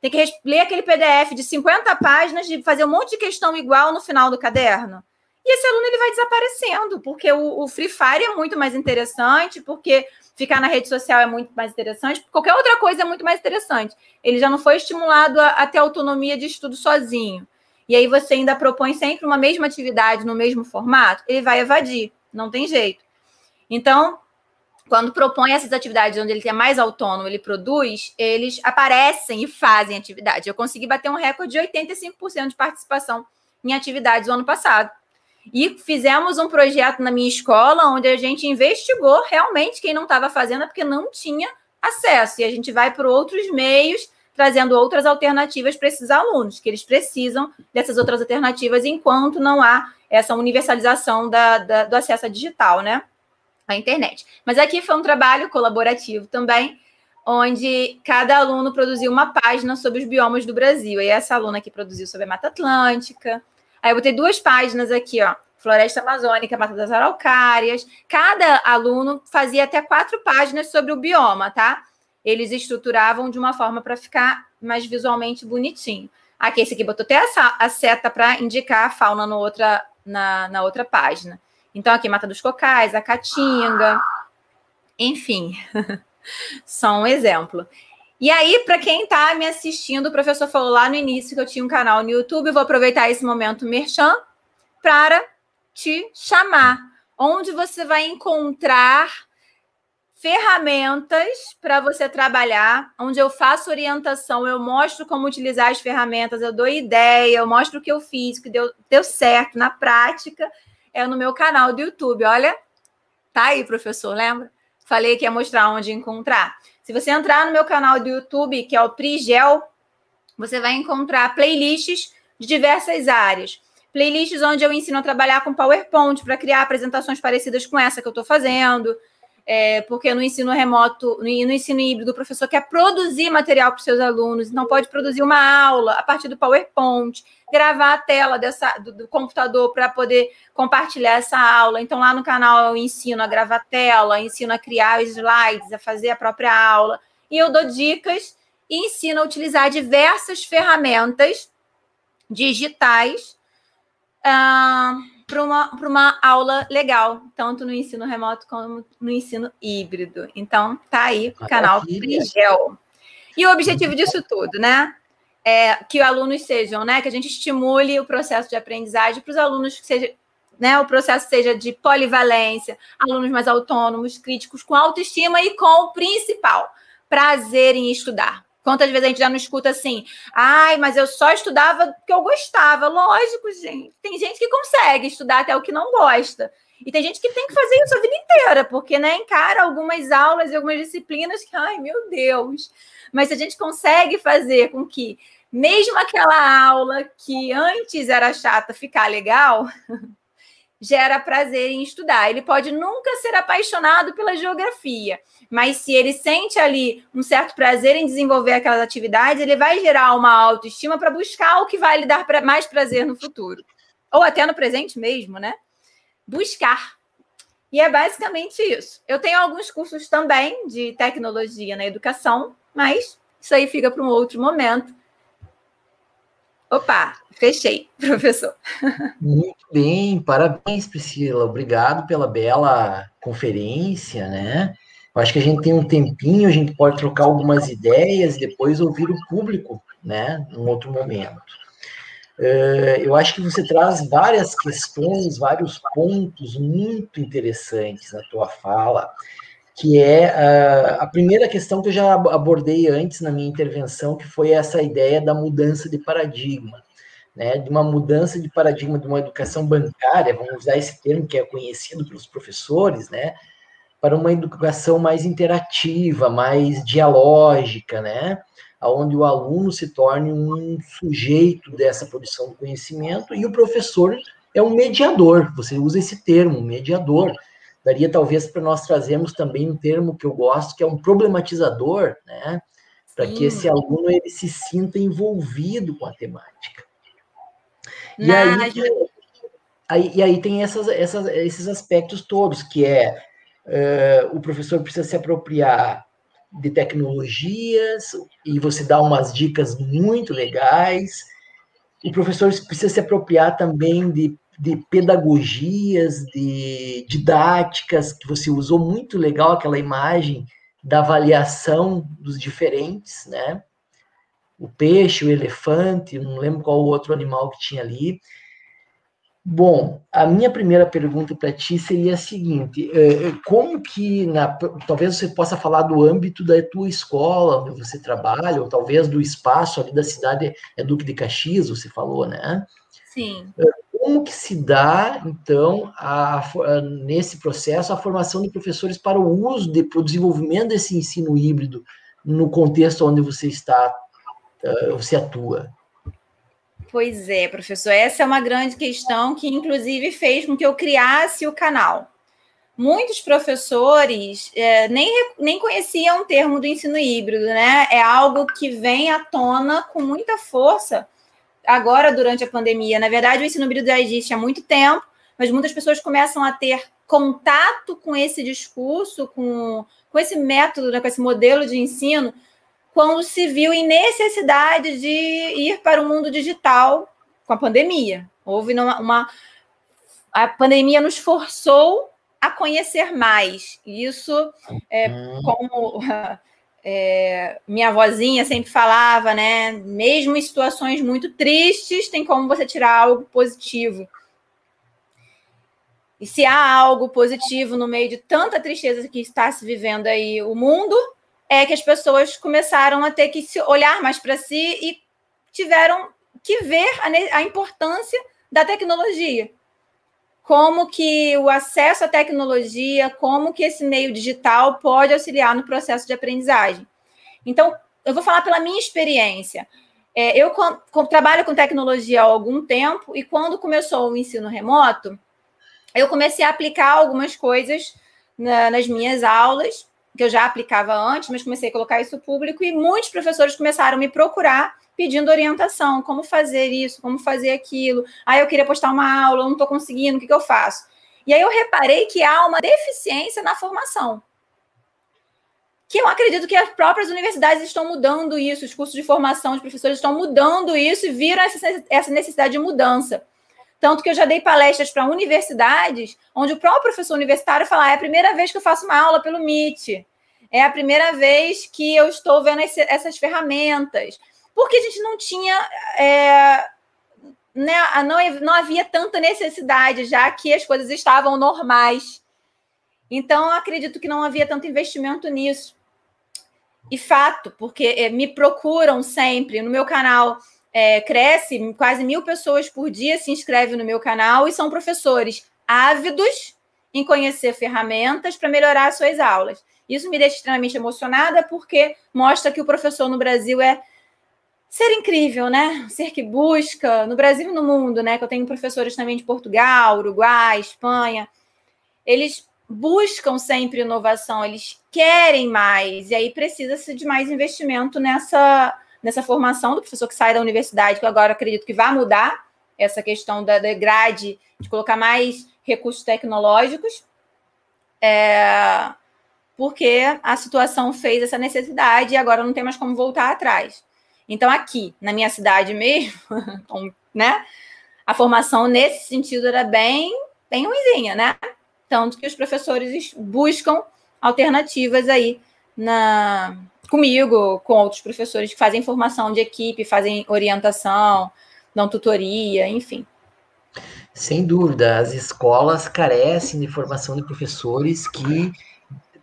Tem que ler aquele PDF de 50 páginas, de fazer um monte de questão igual no final do caderno. E esse aluno ele vai desaparecendo, porque o, o Free Fire é muito mais interessante, porque ficar na rede social é muito mais interessante, qualquer outra coisa é muito mais interessante. Ele já não foi estimulado a, a ter autonomia de estudo sozinho. E aí você ainda propõe sempre uma mesma atividade no mesmo formato, ele vai evadir, não tem jeito. Então, quando propõe essas atividades onde ele é mais autônomo, ele produz, eles aparecem e fazem atividade. Eu consegui bater um recorde de 85% de participação em atividades no ano passado. E fizemos um projeto na minha escola onde a gente investigou realmente quem não estava fazendo é porque não tinha acesso. E a gente vai por outros meios, trazendo outras alternativas para esses alunos, que eles precisam dessas outras alternativas enquanto não há essa universalização da, da, do acesso digital, né? À internet. Mas aqui foi um trabalho colaborativo também, onde cada aluno produziu uma página sobre os biomas do Brasil. E essa aluna aqui produziu sobre a Mata Atlântica, Aí eu botei duas páginas aqui, ó. Floresta Amazônica, Mata das Araucárias. Cada aluno fazia até quatro páginas sobre o bioma, tá? Eles estruturavam de uma forma para ficar mais visualmente bonitinho. Aqui, esse aqui botou até a seta para indicar a fauna no outra, na, na outra página. Então, aqui, Mata dos Cocais, a Caatinga. Enfim, <laughs> só um exemplo. E aí, para quem está me assistindo, o professor falou lá no início que eu tinha um canal no YouTube. Vou aproveitar esse momento merchan para te chamar, onde você vai encontrar ferramentas para você trabalhar, onde eu faço orientação, eu mostro como utilizar as ferramentas, eu dou ideia, eu mostro o que eu fiz, que deu, deu certo na prática, é no meu canal do YouTube. Olha, tá aí, professor, lembra? Falei que ia mostrar onde encontrar. Se você entrar no meu canal do YouTube, que é o Prigel, você vai encontrar playlists de diversas áreas. Playlists onde eu ensino a trabalhar com PowerPoint para criar apresentações parecidas com essa que eu estou fazendo. É, porque no ensino remoto, no ensino híbrido, o professor quer produzir material para os seus alunos, não pode produzir uma aula a partir do PowerPoint, gravar a tela dessa, do, do computador para poder compartilhar essa aula. Então, lá no canal eu ensino a gravar tela, ensino a criar slides, a fazer a própria aula. E eu dou dicas e ensino a utilizar diversas ferramentas digitais uh, para uma, uma aula legal, tanto no ensino remoto como no ensino híbrido. Então, tá aí o canal Frigel. E o objetivo disso tudo, né? É que alunos sejam, né? Que a gente estimule o processo de aprendizagem para os alunos que seja, né, o processo seja de polivalência, alunos mais autônomos, críticos, com autoestima e com o principal, prazer em estudar. Quantas vezes a gente já não escuta assim, ai, mas eu só estudava porque eu gostava. Lógico, gente. Tem gente que consegue estudar até o que não gosta. E tem gente que tem que fazer isso a vida inteira, porque né, encara algumas aulas e algumas disciplinas que, ai, meu Deus. Mas se a gente consegue fazer com que, mesmo aquela aula que antes era chata ficar legal, <laughs> gera prazer em estudar. Ele pode nunca ser apaixonado pela geografia, mas se ele sente ali um certo prazer em desenvolver aquelas atividades, ele vai gerar uma autoestima para buscar o que vai lhe dar mais prazer no futuro. Ou até no presente mesmo, né? Buscar. E é basicamente isso. Eu tenho alguns cursos também de tecnologia na educação, mas isso aí fica para um outro momento. Opa, fechei, <laughs> professor. Muito bem, parabéns, Priscila. Obrigado pela bela conferência, né? Eu acho que a gente tem um tempinho, a gente pode trocar algumas ideias e depois ouvir o público, né? Num outro momento. Uh, eu acho que você traz várias questões, vários pontos muito interessantes na tua fala, que é uh, a primeira questão que eu já abordei antes na minha intervenção, que foi essa ideia da mudança de paradigma né, de uma mudança de paradigma de uma educação bancária, vamos usar esse termo que é conhecido pelos professores, né, para uma educação mais interativa, mais dialógica, né, onde o aluno se torne um sujeito dessa produção do conhecimento e o professor é um mediador, você usa esse termo, mediador. Daria talvez para nós trazermos também um termo que eu gosto, que é um problematizador, né, para que esse aluno ele se sinta envolvido com a temática. E aí, aí, e aí tem essas, essas, esses aspectos todos, que é uh, o professor precisa se apropriar de tecnologias, e você dá umas dicas muito legais. O professor precisa se apropriar também de, de pedagogias, de didáticas, que você usou muito legal aquela imagem da avaliação dos diferentes, né? o peixe, o elefante, não lembro qual outro animal que tinha ali. Bom, a minha primeira pergunta para ti seria a seguinte: é, é, como que, na, talvez você possa falar do âmbito da tua escola, onde você trabalha, ou talvez do espaço ali da cidade, é Duque de Caxias, você falou, né? Sim. É, como que se dá, então, a, a, nesse processo, a formação de professores para o uso, de, para o desenvolvimento desse ensino híbrido no contexto onde você está uh, você atua? Pois é, professor, essa é uma grande questão que, inclusive, fez com que eu criasse o canal. Muitos professores é, nem, nem conheciam o termo do ensino híbrido, né? É algo que vem à tona com muita força agora durante a pandemia. Na verdade, o ensino híbrido já existe há muito tempo, mas muitas pessoas começam a ter contato com esse discurso, com, com esse método, né, com esse modelo de ensino, quando se viu em necessidade de ir para o mundo digital com a pandemia. Houve uma, uma a pandemia nos forçou a conhecer mais. Isso, é, uhum. como <laughs> é, minha avózinha sempre falava, né? Mesmo em situações muito tristes, tem como você tirar algo positivo. E se há algo positivo no meio de tanta tristeza que está se vivendo aí o mundo, é que as pessoas começaram a ter que se olhar mais para si e tiveram que ver a, a importância da tecnologia. Como que o acesso à tecnologia, como que esse meio digital pode auxiliar no processo de aprendizagem. Então, eu vou falar pela minha experiência. É, eu com, com, trabalho com tecnologia há algum tempo e quando começou o ensino remoto, eu comecei a aplicar algumas coisas na, nas minhas aulas que eu já aplicava antes, mas comecei a colocar isso público e muitos professores começaram a me procurar pedindo orientação, como fazer isso, como fazer aquilo. Ah, eu queria postar uma aula, não estou conseguindo, o que, que eu faço? E aí eu reparei que há uma deficiência na formação. Que eu acredito que as próprias universidades estão mudando isso, os cursos de formação de professores estão mudando isso e viram essa necessidade de mudança. Tanto que eu já dei palestras para universidades, onde o próprio professor universitário fala: ah, é a primeira vez que eu faço uma aula pelo Meet, é a primeira vez que eu estou vendo esse, essas ferramentas. Porque a gente não tinha. É, né, não, não havia tanta necessidade, já que as coisas estavam normais. Então, acredito que não havia tanto investimento nisso. E fato, porque é, me procuram sempre no meu canal é, cresce, quase mil pessoas por dia se inscrevem no meu canal e são professores ávidos em conhecer ferramentas para melhorar suas aulas. Isso me deixa extremamente emocionada porque mostra que o professor no Brasil é ser incrível, né? Ser que busca no Brasil e no mundo, né? Que eu tenho professores também de Portugal, Uruguai, Espanha. Eles buscam sempre inovação, eles querem mais e aí precisa-se de mais investimento nessa nessa formação do professor que sai da universidade, que eu agora acredito que vai mudar essa questão da, da grade, de colocar mais recursos tecnológicos, é, porque a situação fez essa necessidade e agora não tem mais como voltar atrás. Então, aqui, na minha cidade mesmo, <laughs> né, a formação nesse sentido era bem, bem ruimzinha, né? tanto que os professores buscam alternativas aí na comigo, com outros professores que fazem formação de equipe, fazem orientação, dão tutoria, enfim. Sem dúvida, as escolas carecem de formação de professores que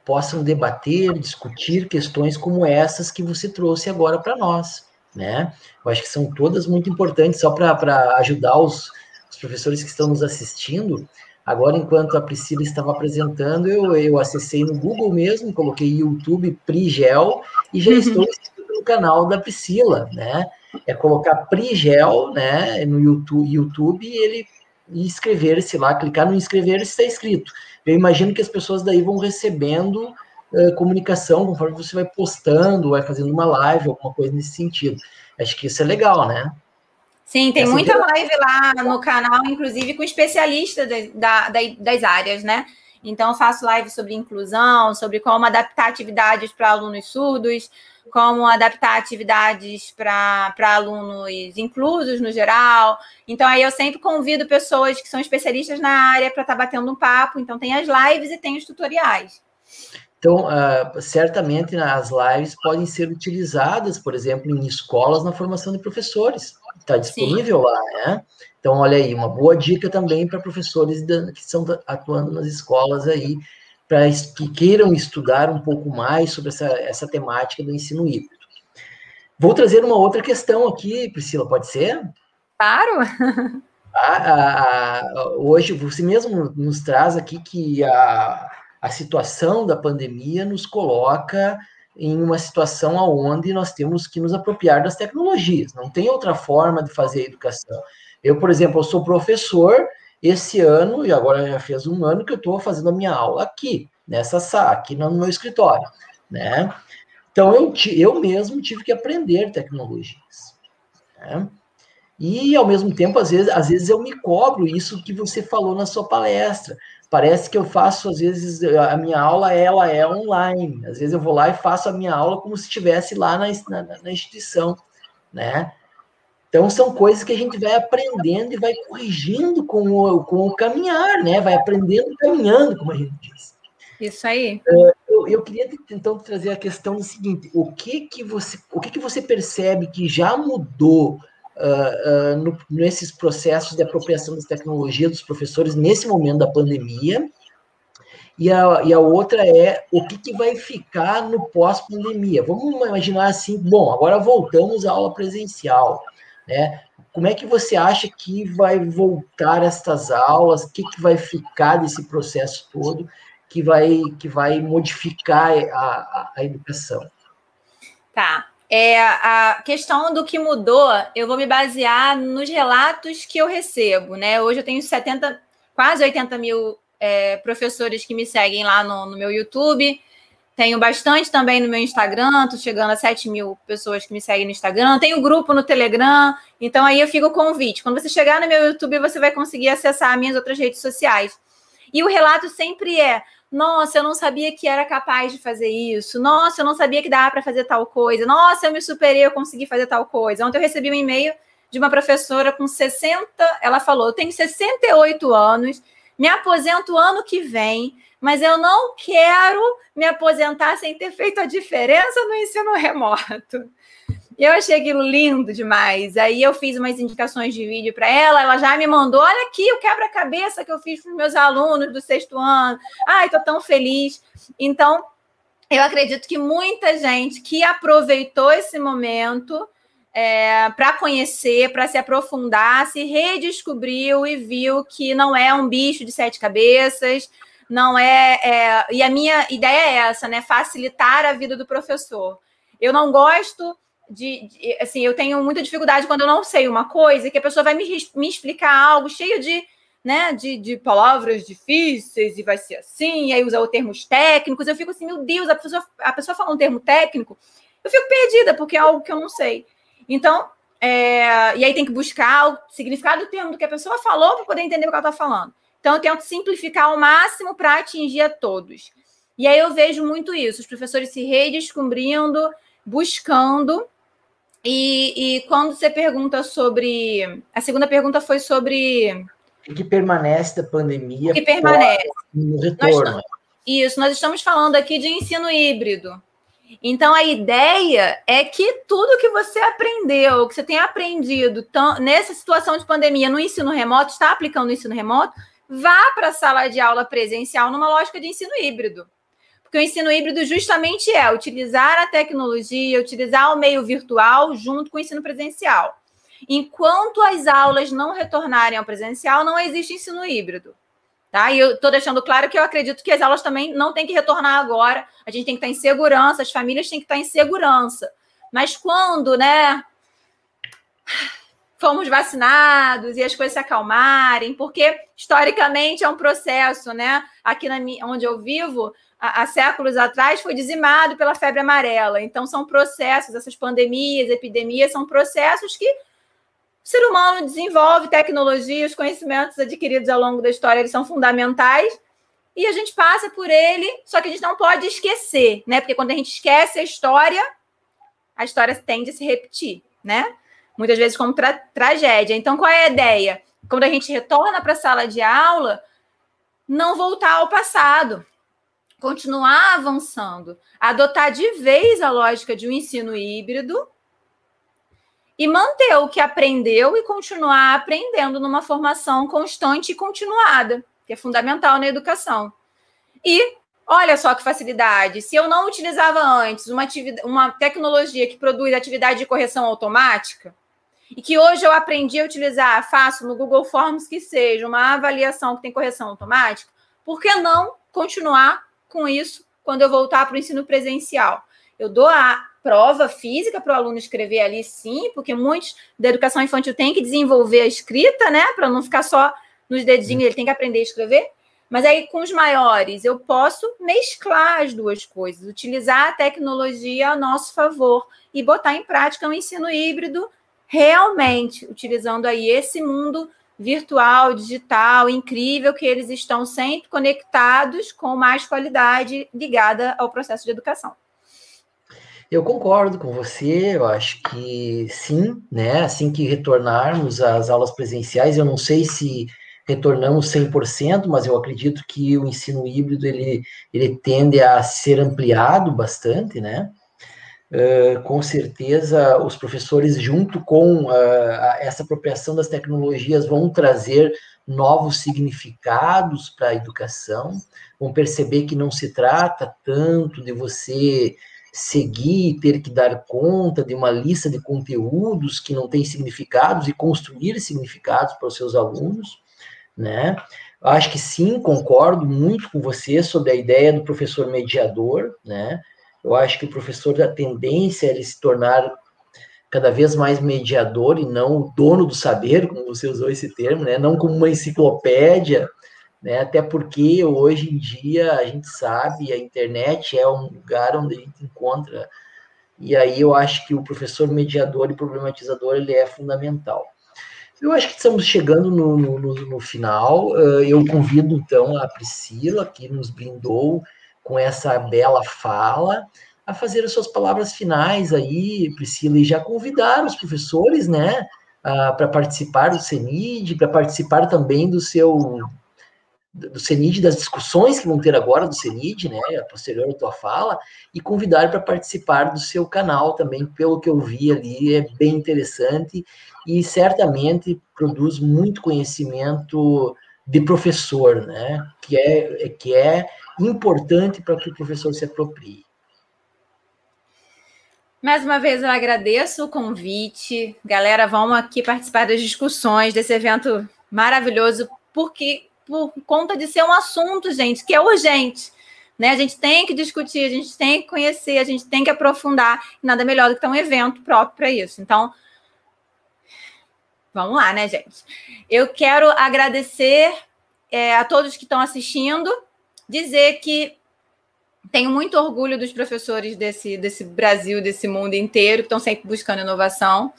possam debater, discutir questões como essas que você trouxe agora para nós, né? Eu acho que são todas muito importantes, só para ajudar os, os, professores que estão nos assistindo. Agora, enquanto a Priscila estava apresentando, eu, eu acessei no Google mesmo, coloquei YouTube Prigel e já uhum. estou no canal da Priscila, né? É colocar Prigel, né, no YouTube, YouTube e ele inscrever-se lá, clicar no inscrever-se está escrito. Eu imagino que as pessoas daí vão recebendo uh, comunicação conforme você vai postando, vai fazendo uma live, alguma coisa nesse sentido. Acho que isso é legal, né? Sim, tem Essa muita é... live lá no canal, inclusive com especialistas da, da, das áreas, né? Então, eu faço live sobre inclusão, sobre como adaptar atividades para alunos surdos, como adaptar atividades para alunos inclusos no geral. Então, aí eu sempre convido pessoas que são especialistas na área para estar tá batendo um papo. Então, tem as lives e tem os tutoriais. Então, uh, certamente as lives podem ser utilizadas, por exemplo, em escolas na formação de professores. Está disponível Sim. lá, né? Então, olha aí, uma boa dica também para professores que estão atuando nas escolas aí para que queiram estudar um pouco mais sobre essa, essa temática do ensino híbrido. Vou trazer uma outra questão aqui, Priscila, pode ser? Claro! A, a, a, hoje, você mesmo nos traz aqui que a, a situação da pandemia nos coloca em uma situação onde nós temos que nos apropriar das tecnologias. Não tem outra forma de fazer a educação. Eu, por exemplo, eu sou professor esse ano, e agora já fez um ano que eu estou fazendo a minha aula aqui, nessa sala, aqui no meu escritório, né? Então, eu, eu mesmo tive que aprender tecnologias. Né? E, ao mesmo tempo, às vezes, às vezes eu me cobro isso que você falou na sua palestra. Parece que eu faço, às vezes, a minha aula ela é online. Às vezes eu vou lá e faço a minha aula como se estivesse lá na, na, na instituição, né? Então, são coisas que a gente vai aprendendo e vai corrigindo com o, com o caminhar, né? Vai aprendendo caminhando, como a gente diz. Isso aí. Uh, eu, eu, queria, então, trazer a questão do seguinte: o que que você, o que que você percebe que já mudou uh, no, nesses processos de apropriação das tecnologias dos professores nesse momento da pandemia? E a, e a outra é o que, que vai ficar no pós-pandemia. Vamos imaginar assim, bom, agora voltamos à aula presencial. Né? Como é que você acha que vai voltar estas aulas? O que, que vai ficar desse processo todo que vai, que vai modificar a, a, a educação? Tá. É, a questão do que mudou, eu vou me basear nos relatos que eu recebo, né? Hoje eu tenho 70, quase 80 mil é, professores que me seguem lá no, no meu YouTube. Tenho bastante também no meu Instagram, estou chegando a 7 mil pessoas que me seguem no Instagram. Tenho grupo no Telegram, então aí eu fico o convite. Quando você chegar no meu YouTube, você vai conseguir acessar minhas outras redes sociais. E o relato sempre é: nossa, eu não sabia que era capaz de fazer isso. Nossa, eu não sabia que dava para fazer tal coisa. Nossa, eu me superei, eu consegui fazer tal coisa. Ontem eu recebi um e-mail de uma professora com 60. Ela falou: eu tenho 68 anos, me aposento ano que vem mas eu não quero me aposentar sem ter feito a diferença no ensino remoto. E eu achei aquilo lindo demais. Aí eu fiz umas indicações de vídeo para ela, ela já me mandou: olha aqui o quebra-cabeça que eu fiz para os meus alunos do sexto ano. Ai, estou tão feliz. Então, eu acredito que muita gente que aproveitou esse momento é, para conhecer, para se aprofundar, se redescobriu e viu que não é um bicho de sete cabeças, não é, é, E a minha ideia é essa, né? Facilitar a vida do professor. Eu não gosto de, de, Assim, eu tenho muita dificuldade quando eu não sei uma coisa que a pessoa vai me, me explicar algo cheio de. Né, de, de palavras difíceis e vai ser assim, e aí usa os termos técnicos. Eu fico assim, meu Deus, a pessoa, a pessoa fala um termo técnico, eu fico perdida, porque é algo que eu não sei. Então, é, e aí tem que buscar o significado do termo do que a pessoa falou para poder entender o que ela está falando. Então, eu tento simplificar ao máximo para atingir a todos. E aí eu vejo muito isso, os professores se redescobrindo, buscando. E, e quando você pergunta sobre. A segunda pergunta foi sobre. O que permanece da pandemia? O que permanece. No retorno. Nós, isso, nós estamos falando aqui de ensino híbrido. Então, a ideia é que tudo que você aprendeu, que você tem aprendido nessa situação de pandemia no ensino remoto, está aplicando no ensino remoto, vá para a sala de aula presencial numa lógica de ensino híbrido. Porque o ensino híbrido justamente é utilizar a tecnologia, utilizar o meio virtual junto com o ensino presencial. Enquanto as aulas não retornarem ao presencial, não existe ensino híbrido. Tá? E eu estou deixando claro que eu acredito que as aulas também não têm que retornar agora. A gente tem que estar em segurança, as famílias têm que estar em segurança. Mas quando, né, fomos vacinados e as coisas se acalmarem, porque historicamente é um processo, né? Aqui na, onde eu vivo, há, há séculos atrás, foi dizimado pela febre amarela. Então, são processos, essas pandemias, epidemias, são processos que o ser humano desenvolve tecnologia, os conhecimentos adquiridos ao longo da história eles são fundamentais e a gente passa por ele, só que a gente não pode esquecer, né? Porque quando a gente esquece a história, a história tende a se repetir, né? Muitas vezes como tra tragédia. Então, qual é a ideia? Quando a gente retorna para a sala de aula, não voltar ao passado, continuar avançando, adotar de vez a lógica de um ensino híbrido e manter o que aprendeu e continuar aprendendo numa formação constante e continuada, que é fundamental na educação. E olha só que facilidade, se eu não utilizava antes uma, uma tecnologia que produz atividade de correção automática, e que hoje eu aprendi a utilizar, faço no Google Forms que seja uma avaliação que tem correção automática, por que não continuar com isso quando eu voltar para o ensino presencial? Eu dou a prova física para o aluno escrever ali, sim, porque muitos da educação infantil têm que desenvolver a escrita, né? Para não ficar só nos dedinhos, ele tem que aprender a escrever. Mas aí, com os maiores, eu posso mesclar as duas coisas, utilizar a tecnologia a nosso favor e botar em prática um ensino híbrido realmente, utilizando aí esse mundo virtual, digital, incrível, que eles estão sempre conectados com mais qualidade ligada ao processo de educação. Eu concordo com você, eu acho que sim, né? Assim que retornarmos às aulas presenciais, eu não sei se retornamos 100%, mas eu acredito que o ensino híbrido ele, ele tende a ser ampliado bastante, né? Uh, com certeza, os professores, junto com uh, essa apropriação das tecnologias, vão trazer novos significados para a educação, vão perceber que não se trata tanto de você seguir, ter que dar conta de uma lista de conteúdos que não tem significados e construir significados para os seus alunos, né? Acho que sim, concordo muito com você sobre a ideia do professor mediador, né? Eu acho que o professor da tendência é ele se tornar cada vez mais mediador e não o dono do saber, como você usou esse termo, né? Não como uma enciclopédia, né? Até porque hoje em dia a gente sabe, a internet é um lugar onde a gente encontra, e aí eu acho que o professor mediador e problematizador ele é fundamental. Eu acho que estamos chegando no, no, no final. Eu convido então a Priscila, que nos brindou com essa bela fala, a fazer as suas palavras finais aí, Priscila, e já convidar os professores, né, para participar do CENID, para participar também do seu do CENID, das discussões que vão ter agora do CENID, né, posterior à tua fala, e convidar para participar do seu canal também, pelo que eu vi ali, é bem interessante e certamente produz muito conhecimento de professor, né, que é, que é importante para que o professor se aproprie. Mais uma vez eu agradeço o convite. Galera, vamos aqui participar das discussões desse evento maravilhoso, porque por conta de ser um assunto, gente, que é urgente. Né? A gente tem que discutir, a gente tem que conhecer, a gente tem que aprofundar. Nada melhor do que ter um evento próprio para isso. Então, vamos lá, né, gente? Eu quero agradecer é, a todos que estão assistindo, dizer que tenho muito orgulho dos professores desse, desse Brasil, desse mundo inteiro, que estão sempre buscando inovação.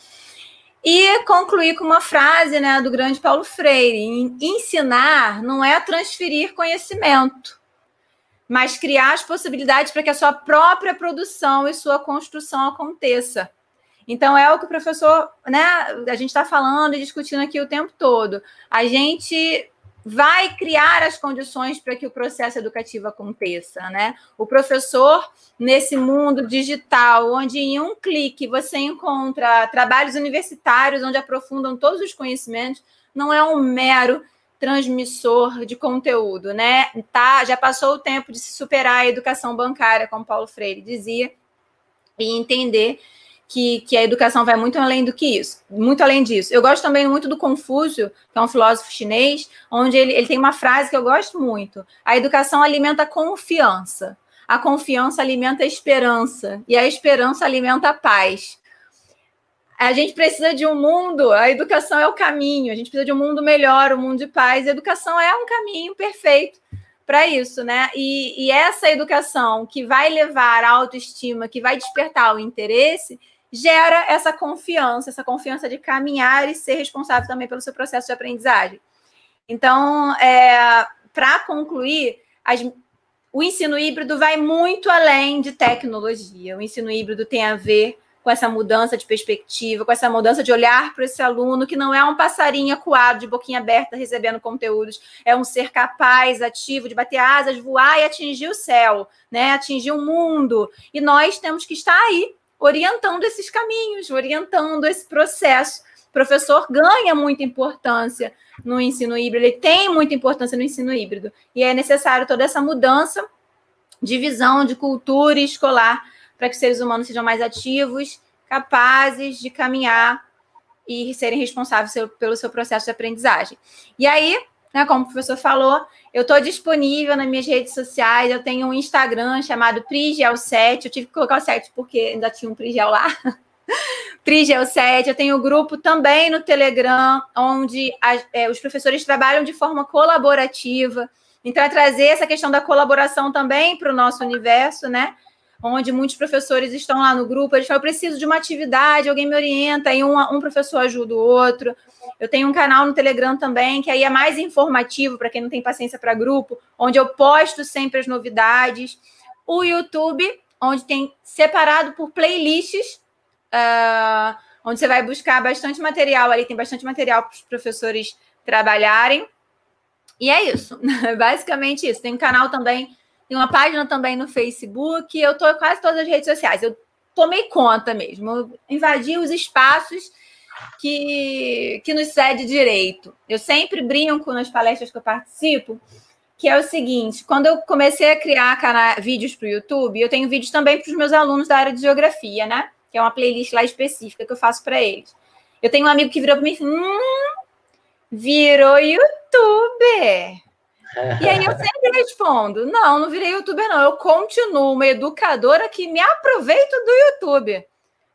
E concluir com uma frase né, do grande Paulo Freire: ensinar não é transferir conhecimento, mas criar as possibilidades para que a sua própria produção e sua construção aconteça. Então, é o que o professor, né, a gente está falando e discutindo aqui o tempo todo. A gente vai criar as condições para que o processo educativo aconteça, né? O professor nesse mundo digital, onde em um clique você encontra trabalhos universitários onde aprofundam todos os conhecimentos, não é um mero transmissor de conteúdo, né? Tá, já passou o tempo de se superar a educação bancária, como Paulo Freire dizia, e entender que, que a educação vai muito além do que isso, muito além disso. Eu gosto também muito do Confúcio, que é um filósofo chinês, onde ele, ele tem uma frase que eu gosto muito: a educação alimenta a confiança, a confiança alimenta a esperança, e a esperança alimenta a paz. A gente precisa de um mundo, a educação é o caminho, a gente precisa de um mundo melhor, um mundo de paz, a educação é um caminho perfeito para isso, né? E, e, essa educação que vai levar à autoestima, que vai despertar o interesse, gera essa confiança, essa confiança de caminhar e ser responsável também pelo seu processo de aprendizagem. Então, é, para concluir, as, o ensino híbrido vai muito além de tecnologia. O ensino híbrido tem a ver com essa mudança de perspectiva, com essa mudança de olhar para esse aluno que não é um passarinho acuado, de boquinha aberta, recebendo conteúdos, é um ser capaz, ativo, de bater asas, voar e atingir o céu, né? atingir o mundo. E nós temos que estar aí orientando esses caminhos, orientando esse processo. O professor ganha muita importância no ensino híbrido, ele tem muita importância no ensino híbrido, e é necessário toda essa mudança de visão, de cultura escolar, para que os seres humanos sejam mais ativos, capazes de caminhar e serem responsáveis pelo seu processo de aprendizagem. E aí, né, como o professor falou, eu estou disponível nas minhas redes sociais. Eu tenho um Instagram chamado Prigel7. Eu tive que colocar o 7 porque ainda tinha um Prigel lá. <laughs> Prigel7. Eu tenho um grupo também no Telegram, onde as, é, os professores trabalham de forma colaborativa. Então, é trazer essa questão da colaboração também para o nosso universo, né? Onde muitos professores estão lá no grupo, eles falam: eu preciso de uma atividade, alguém me orienta, e um, um professor ajuda o outro. Eu tenho um canal no Telegram também, que aí é mais informativo para quem não tem paciência para grupo, onde eu posto sempre as novidades. O YouTube, onde tem separado por playlists, uh, onde você vai buscar bastante material ali, tem bastante material para os professores trabalharem. E é isso, <laughs> basicamente isso. Tem um canal também, tem uma página também no Facebook. Eu estou quase todas as redes sociais. Eu tomei conta mesmo, eu invadi os espaços que, que nos cede direito. Eu sempre brinco nas palestras que eu participo, que é o seguinte: quando eu comecei a criar vídeos para o YouTube, eu tenho vídeos também para os meus alunos da área de geografia, né? Que é uma playlist lá específica que eu faço para eles. Eu tenho um amigo que virou para mim e falou: hum, virou youtuber. E aí eu sempre respondo: não, não virei youtuber, não. Eu continuo uma educadora que me aproveito do YouTube.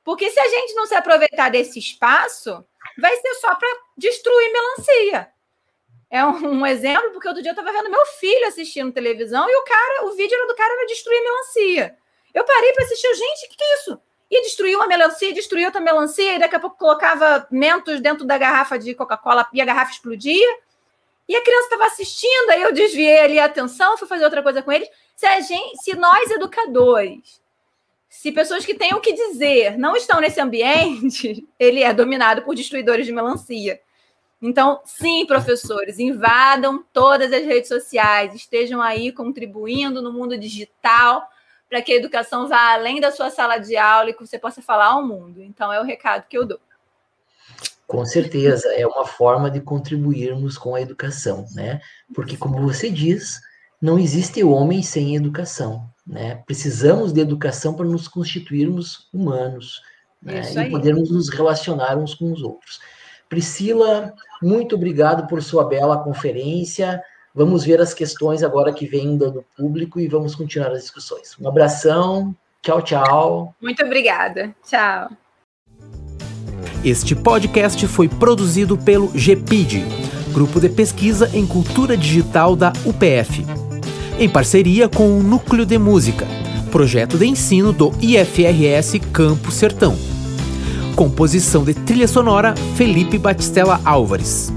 Porque se a gente não se aproveitar desse espaço, vai ser só para destruir melancia. É um, exemplo, porque outro dia eu estava vendo meu filho assistindo televisão e o cara, o vídeo do cara era destruir melancia. Eu parei para assistir, gente, o que, que é isso? Ia destruir uma melancia, destruir outra melancia, e daqui a pouco colocava mentos dentro da garrafa de Coca-Cola e a garrafa explodia. E a criança estava assistindo, aí eu desviei ali a atenção, fui fazer outra coisa com eles. Se, a gente, se nós, educadores, se pessoas que têm o que dizer não estão nesse ambiente, <laughs> ele é dominado por destruidores de melancia. Então, sim, professores, invadam todas as redes sociais, estejam aí contribuindo no mundo digital para que a educação vá além da sua sala de aula e que você possa falar ao mundo. Então, é o recado que eu dou. Com certeza, é uma forma de contribuirmos com a educação, né? Porque, como você diz, não existe homem sem educação. Né? Precisamos de educação para nos constituirmos humanos né? e podermos nos relacionar uns com os outros. Priscila, muito obrigado por sua bela conferência. Vamos ver as questões agora que vêm do público e vamos continuar as discussões. Um abração, tchau, tchau. Muito obrigada, tchau. Este podcast foi produzido pelo GPID, Grupo de Pesquisa em Cultura Digital da UPF em parceria com o Núcleo de Música, projeto de ensino do IFRS Campo Sertão. Composição de trilha sonora Felipe Batistella Álvares.